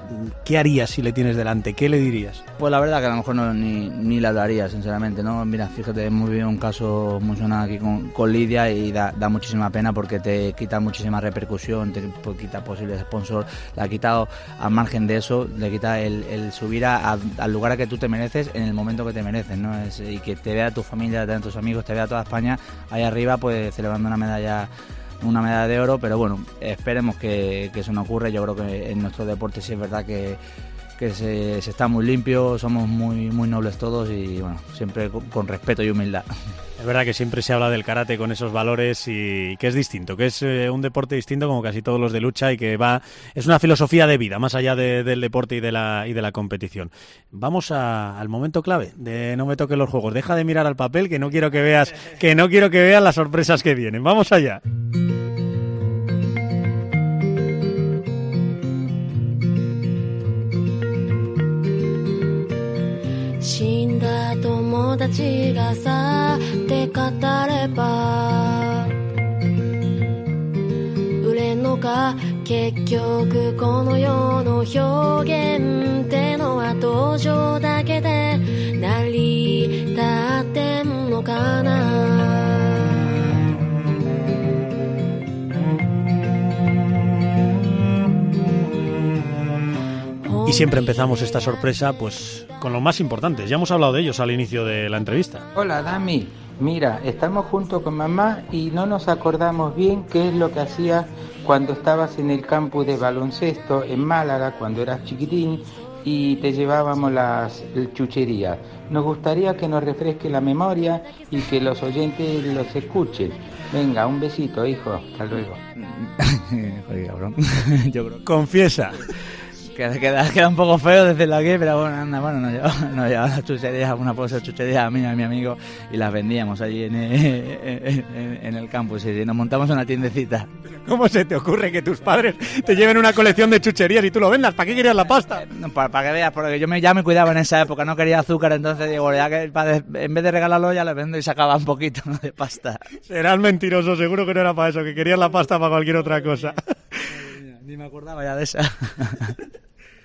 ¿qué harías si le tienes delante? ¿Qué le dirías? Pues la verdad que a lo mejor no, ni, ni le hablaría, sinceramente. ¿no? Mira, fíjate, hemos vivido un caso muy sonado aquí con, Lidia y da, muchísima pena porque te quita muchísima repercusión, te quita posibles sponsors, le ha quitado, al margen de eso, le quita el, subir al lugar a que tú te mereces en el momento que te mereces, ¿no? y que te vea tu familia, te vean tus amigos, te vea toda España ahí arriba, pues celebrando una medalla una medalla de oro, pero bueno, esperemos que, eso no ocurra. Yo creo que en nuestro deporte sí es verdad que, se, está muy limpio, somos muy, muy nobles todos y bueno, siempre con, respeto y humildad. Es verdad que siempre se habla del karate con esos valores y que es distinto, que es eh, un deporte distinto como casi todos los de lucha y que va es una filosofía de vida más allá del deporte y de la y de la competición. Vamos al momento clave de no me toquen los juegos. Deja de mirar al papel que no quiero que veas que no quiero que veas las sorpresas que vienen. Vamos allá. て語れば売れんのか？結局この世の表現ってのは登場だけで成り立ってんのかな？Y siempre empezamos esta sorpresa pues con lo más importante. Ya hemos hablado de ellos al inicio de la entrevista. Hola Dami, mira, estamos junto con mamá y no nos acordamos bien qué es lo que hacías cuando estabas en el campus de baloncesto en Málaga cuando eras chiquitín y te llevábamos las chucherías. Nos gustaría que nos refresque la memoria y que los oyentes los escuchen. Venga, un besito, hijo. Hasta luego. Confiesa. Queda, queda, un poco feo decirlo aquí, pero bueno, anda, bueno, nos llevaba, nos las chucherías, una pose de chucherías a mí y a mi amigo y las vendíamos allí en, en, el campus y nos montamos una tiendecita. ¿Cómo se te ocurre que tus padres te lleven una colección de chucherías y tú lo vendas? ¿Para qué querías la pasta? para, que veas, porque yo me, ya me cuidaba en esa época, no quería azúcar, entonces digo, ya que en vez de regalarlo ya le vendo y sacaba un poquito de pasta. Serás mentiroso, seguro que no era para eso, que querías la pasta para cualquier otra cosa. Ni me acordaba ya de esa.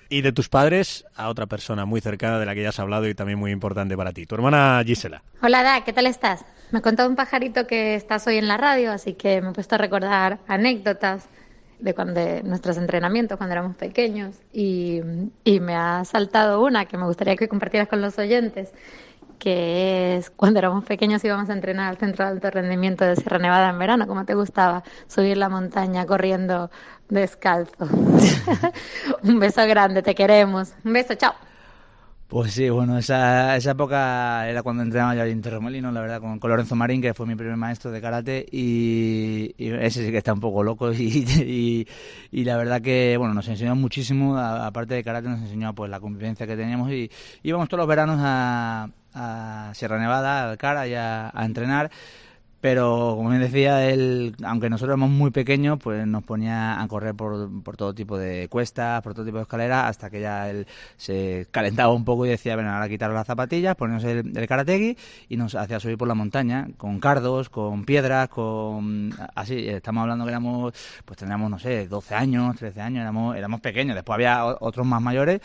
Y de tus padres a otra persona muy cercana de la que ya has hablado y también muy importante para ti, tu hermana Gisela. Hola, Da, ¿qué tal estás? Me ha contado un pajarito que estás hoy en la radio, así que me he puesto a recordar anécdotas de, cuando, nuestros entrenamientos cuando éramos pequeños y, y me ha saltado una que me gustaría que compartieras con los oyentes que es cuando éramos pequeños íbamos a entrenar al centro de alto rendimiento de Sierra Nevada en verano, como te gustaba, subir la montaña corriendo descalzo. Un beso grande, te queremos. Un beso, chao. Pues sí, bueno, esa, esa época era cuando entrenaba yo en Torremolino, la verdad, con, Lorenzo Marín, que fue mi primer maestro de karate, y, ese sí que está un poco loco, y, y, la verdad que, bueno, nos enseñó muchísimo, aparte de karate, nos enseñó pues la convivencia que teníamos, y íbamos todos los veranos a, a Sierra Nevada, al Cara, y a, entrenar. Pero, como bien decía, él, aunque nosotros éramos muy pequeños, pues nos ponía a correr por, todo tipo de cuestas, por todo tipo de escaleras, hasta que ya él se calentaba un poco y decía, bueno, ahora quitar las zapatillas, ponernos el, el y nos hacía subir por la montaña, con cardos, con piedras, con... Así, estamos hablando que éramos, pues tendríamos, no sé, 12 años, 13 años, éramos, éramos pequeños. Después había otros más mayores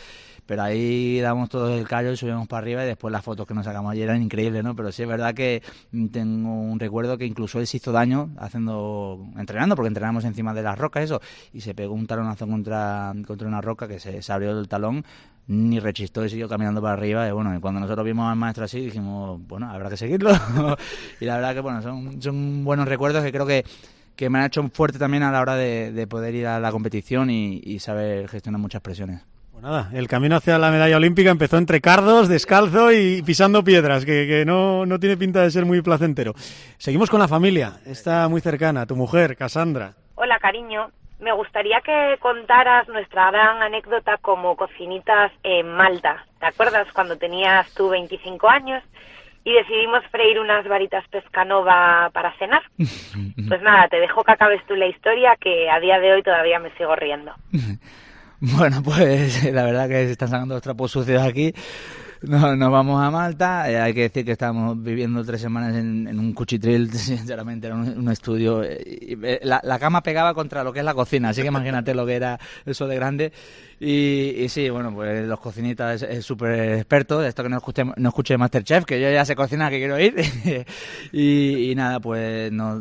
pero ahí damos todo el callo y subimos para arriba y después las fotos que nos sacamos ayer eran increíbles, ¿no? Pero sí es verdad que tengo un recuerdo que incluso él se hizo daño haciendo, entrenando, porque entrenamos encima de las rocas, eso, y se pegó un talonazo contra, contra una roca que se, abrió el talón ni rechistó y siguió caminando para arriba. Y bueno, cuando nosotros vimos al maestro así, dijimos, bueno, habrá que seguirlo. y la verdad que, bueno, son, son buenos recuerdos que creo que, que me han hecho fuerte también a la hora de, de poder ir a la competición y saber gestionar muchas presiones. Pues nada, el camino hacia la medalla olímpica empezó entre cardos, descalzo y pisando piedras, que, que no, no tiene pinta de ser muy placentero. Seguimos con la familia, está muy cercana, tu mujer, Cassandra. Hola, cariño. Me gustaría que contaras nuestra gran anécdota como cocinitas en Malta. ¿Te acuerdas cuando tenías tú 25 años y decidimos freír unas varitas pescanova para cenar? Pues nada, te dejo que acabes tú la historia que a día de hoy todavía me sigo riendo. Bueno, pues la verdad que se están sacando los trapos sucios aquí. No, nos vamos a Malta. Eh, hay que decir que estábamos viviendo tres semanas en, en un cuchitril, sinceramente, era un, estudio. eh, eh, la, la cama pegaba contra lo que es la cocina, así que imagínate lo que era eso de grande. Y, sí, bueno, pues los cocinitas es- súper experto. de Esto que no escuche, no escuche Masterchef, que yo ya sé cocinar, que quiero ir. y, nada, pues nos,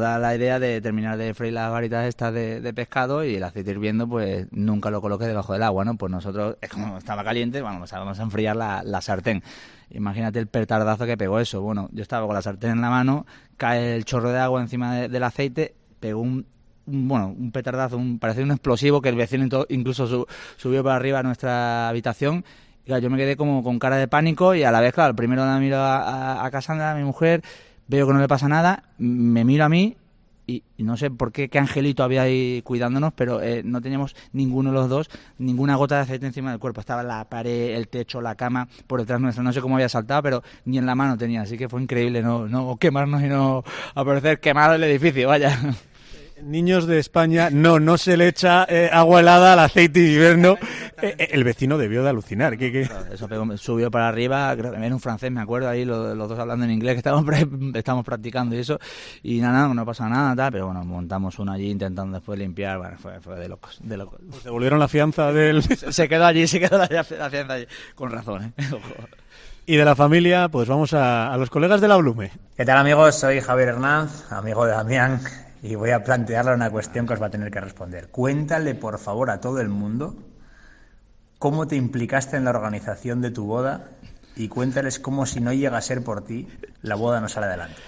da la idea de terminar de freír las varitas estas de, pescado y el aceite hirviendo, pues nunca lo coloque debajo del agua, ¿no? Pues nosotros, como estaba caliente, vamos, vamos a enfriar la, sartén. Imagínate el petardazo que pegó eso. Bueno, yo estaba con la sartén en la mano, cae el chorro de agua encima de- del aceite, pegó un- bueno, un petardazo, un, parecía un explosivo que el vecino incluso su- subió para arriba a nuestra habitación. Y claro, yo me quedé como con cara de pánico y a la vez, claro, primero la miro a, a, a mi mujer, veo que no le pasa nada, me miro a mí y, y no sé por qué, qué angelito había ahí cuidándonos, pero eh, no teníamos ninguno de los dos, ninguna gota de aceite encima del cuerpo. Estaba la pared, el techo, la cama por detrás nuestra. No sé cómo había saltado, pero ni en la mano tenía. Así que fue increíble no, no quemarnos y no aparecer quemado el edificio, vaya. Niños de España, no, no se le echa eh, agua helada al aceite de invierno. Eh, eh, el vecino debió de alucinar. que que- Eso pegó- subió para arriba, creo que era un francés, me acuerdo, ahí los, los dos hablando en inglés, que estábamos, estábamos practicando y eso, y nada, no, no pasa nada, tal, pero bueno, montamos uno allí intentando después limpiar, bueno, fue, fue de locos, de locos. Pues devolvieron la fianza del... Se, se quedó allí, se quedó la, la fianza allí, con razón, ¿eh? Ojo. Y de la familia, pues vamos a, a los colegas de la Blume. ¿Qué tal amigos? Soy Javier Hernández, amigo de Damián, y voy a plantearle una cuestión que os va a tener que responder. Cuéntale por favor a todo el mundo cómo te implicaste en la organización de tu boda y cuéntales cómo si no llega a ser por ti, la boda no sale adelante.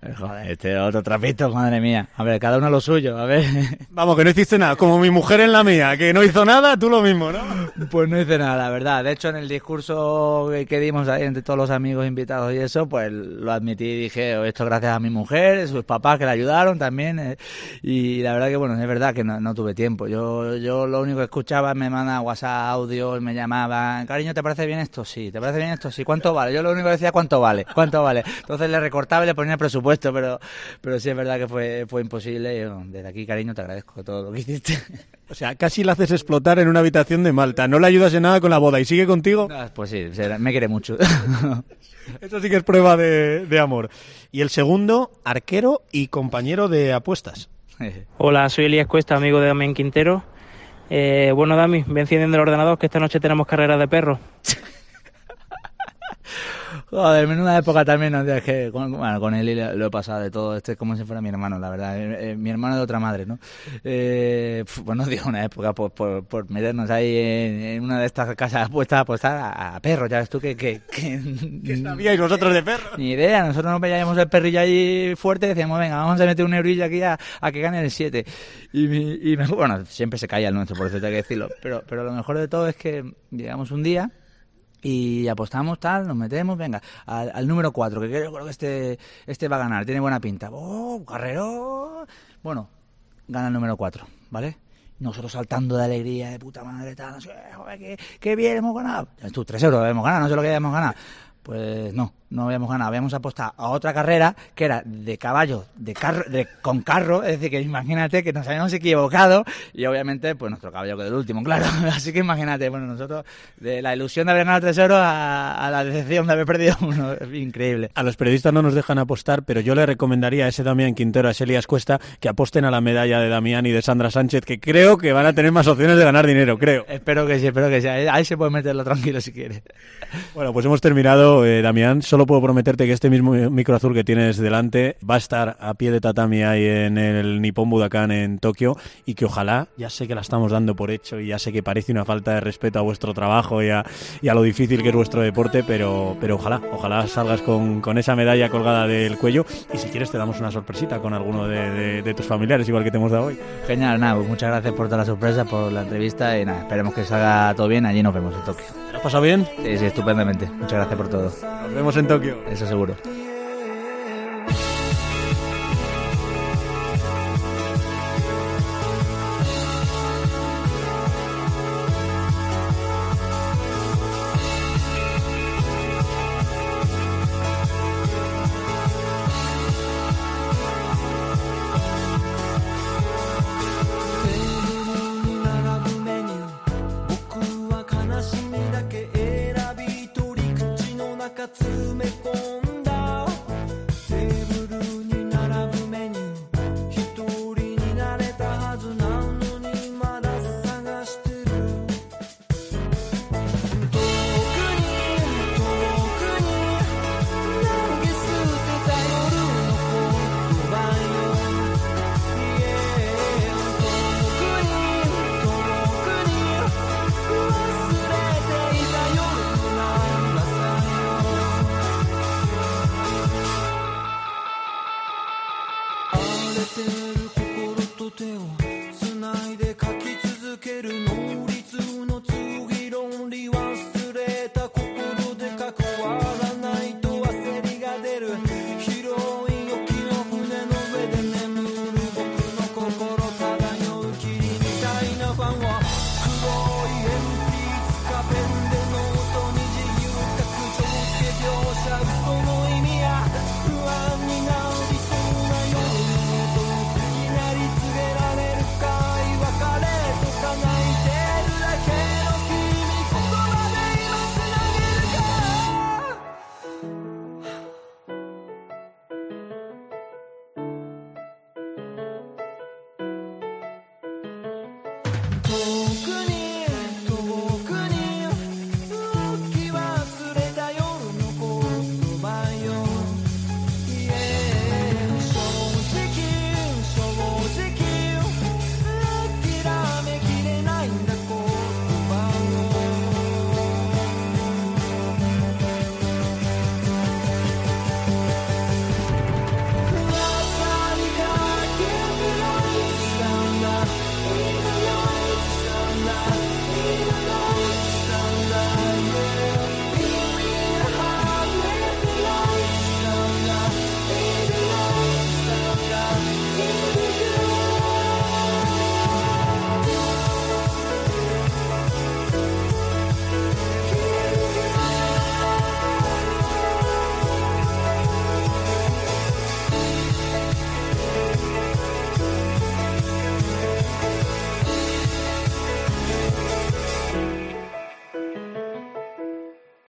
Eh, Joder, este otro trapito, madre mía. A ver, cada uno lo suyo, a ver. Vamos, que no hiciste nada. Como mi mujer en la mía, que no hizo nada, tú lo mismo, ¿no? Pues no hice nada, la verdad. De hecho, en el discurso que- dimos ahí entre todos los amigos invitados y eso, pues lo admití y dije, "Oh, esto gracias a mi mujer, sus papás que la ayudaron también. eh, y la verdad que, bueno, es verdad que no, no tuve tiempo. Yo, yo lo único que escuchaba, me manda WhatsApp, audio, me llamaban, cariño, ¿te parece bien esto? Sí, ¿te parece bien esto? Sí, ¿cuánto vale? Yo lo único que decía, ¿cuánto vale? ¿Cuánto vale? Entonces le recortaba y le ponía el presupuesto, pero, pero sí es verdad que fue, fue imposible. Y, bueno, desde aquí, cariño, te agradezco todo lo que hiciste. O sea, casi la haces explotar en una habitación de Malta. No le ayudas en nada con la boda y sigue contigo. Ah, Pues sí, me quiere mucho. Eso sí que es prueba de, de amor. Y el segundo, arquero y compañero de apuestas. Hola, soy Elías Cuesta, amigo de Damián Quintero. Eh, bueno, Dami, ve enciendiendo el ordenador que esta noche tenemos carrera de perros. Joder, menuda época también, ¿no? Es que con, bueno, con él lo he pasado de todo. Este es como si fuera mi hermano, la verdad. Eh, eh, mi hermano de otra madre, ¿no? Eh, bueno, digo una época por, por, por meternos ahí en, en una de estas casas puestas a apostar a, a perros. Ya ves tú que... que, que ¿Qué sabíais vosotros de perros? Ni idea, nosotros nos veíamos el perrillo ahí fuerte y decíamos, venga, vamos a meter un eurillo aquí a, a que gane el 7. Y, mi- y me- bueno, siempre se caía el nuestro, por eso tengo que decirlo. Pero, pero lo mejor de todo es que llegamos un día y apostamos tal, nos metemos, venga, al, número 4, que creo, creo que este, este va a ganar, tiene buena pinta. ¡Oh, carrero! Bueno, gana el número 4, ¿vale? Nosotros saltando de alegría, de puta madre, tal, no sé, joder, qué, qué bien hemos ganado. Tú, 3 euros habíamos ganado, no sé lo que habíamos ganado. Pues no, no habíamos ganado. Habíamos apostado a otra carrera que era de caballos de carro, de, con carro. Es decir, que imagínate que nos habíamos equivocado y obviamente pues nuestro caballo quedó el último, claro. Así que imagínate, bueno, nosotros de la ilusión de haber ganado 3 euros a, a la decepción de haber perdido uno. Es increíble. A los periodistas no nos dejan apostar, pero yo le recomendaría a ese Damián Quintero, a ese Elías Cuesta, que aposten a la medalla de Damián y de Sandra Sánchez, que creo que van a tener más opciones de ganar dinero, creo. Espero que sí, espero que sí. Ahí se puede meterlo tranquilo si quiere. Bueno, pues hemos terminado, eh, Damián. Solo solo puedo prometerte que este mismo micro azul que tienes delante va a estar a pie de tatami ahí en el Nippon Budokan en Tokio y que ojalá, ya sé que la estamos dando por hecho y ya sé que parece una falta de respeto a vuestro trabajo y a, lo difícil que es vuestro deporte, pero, pero ojalá, ojalá salgas con, con, esa medalla colgada del cuello y si quieres te damos una sorpresita con alguno de, tus familiares, igual que te hemos dado hoy. Genial, nada, muchas gracias por toda la sorpresa, por la entrevista y nada, esperemos que salga todo bien, allí nos vemos en Tokio. ¿Te lo has pasado bien? Sí, sí, estupendamente. Muchas gracias por todo. Nos vemos en Tokio. Eso seguro.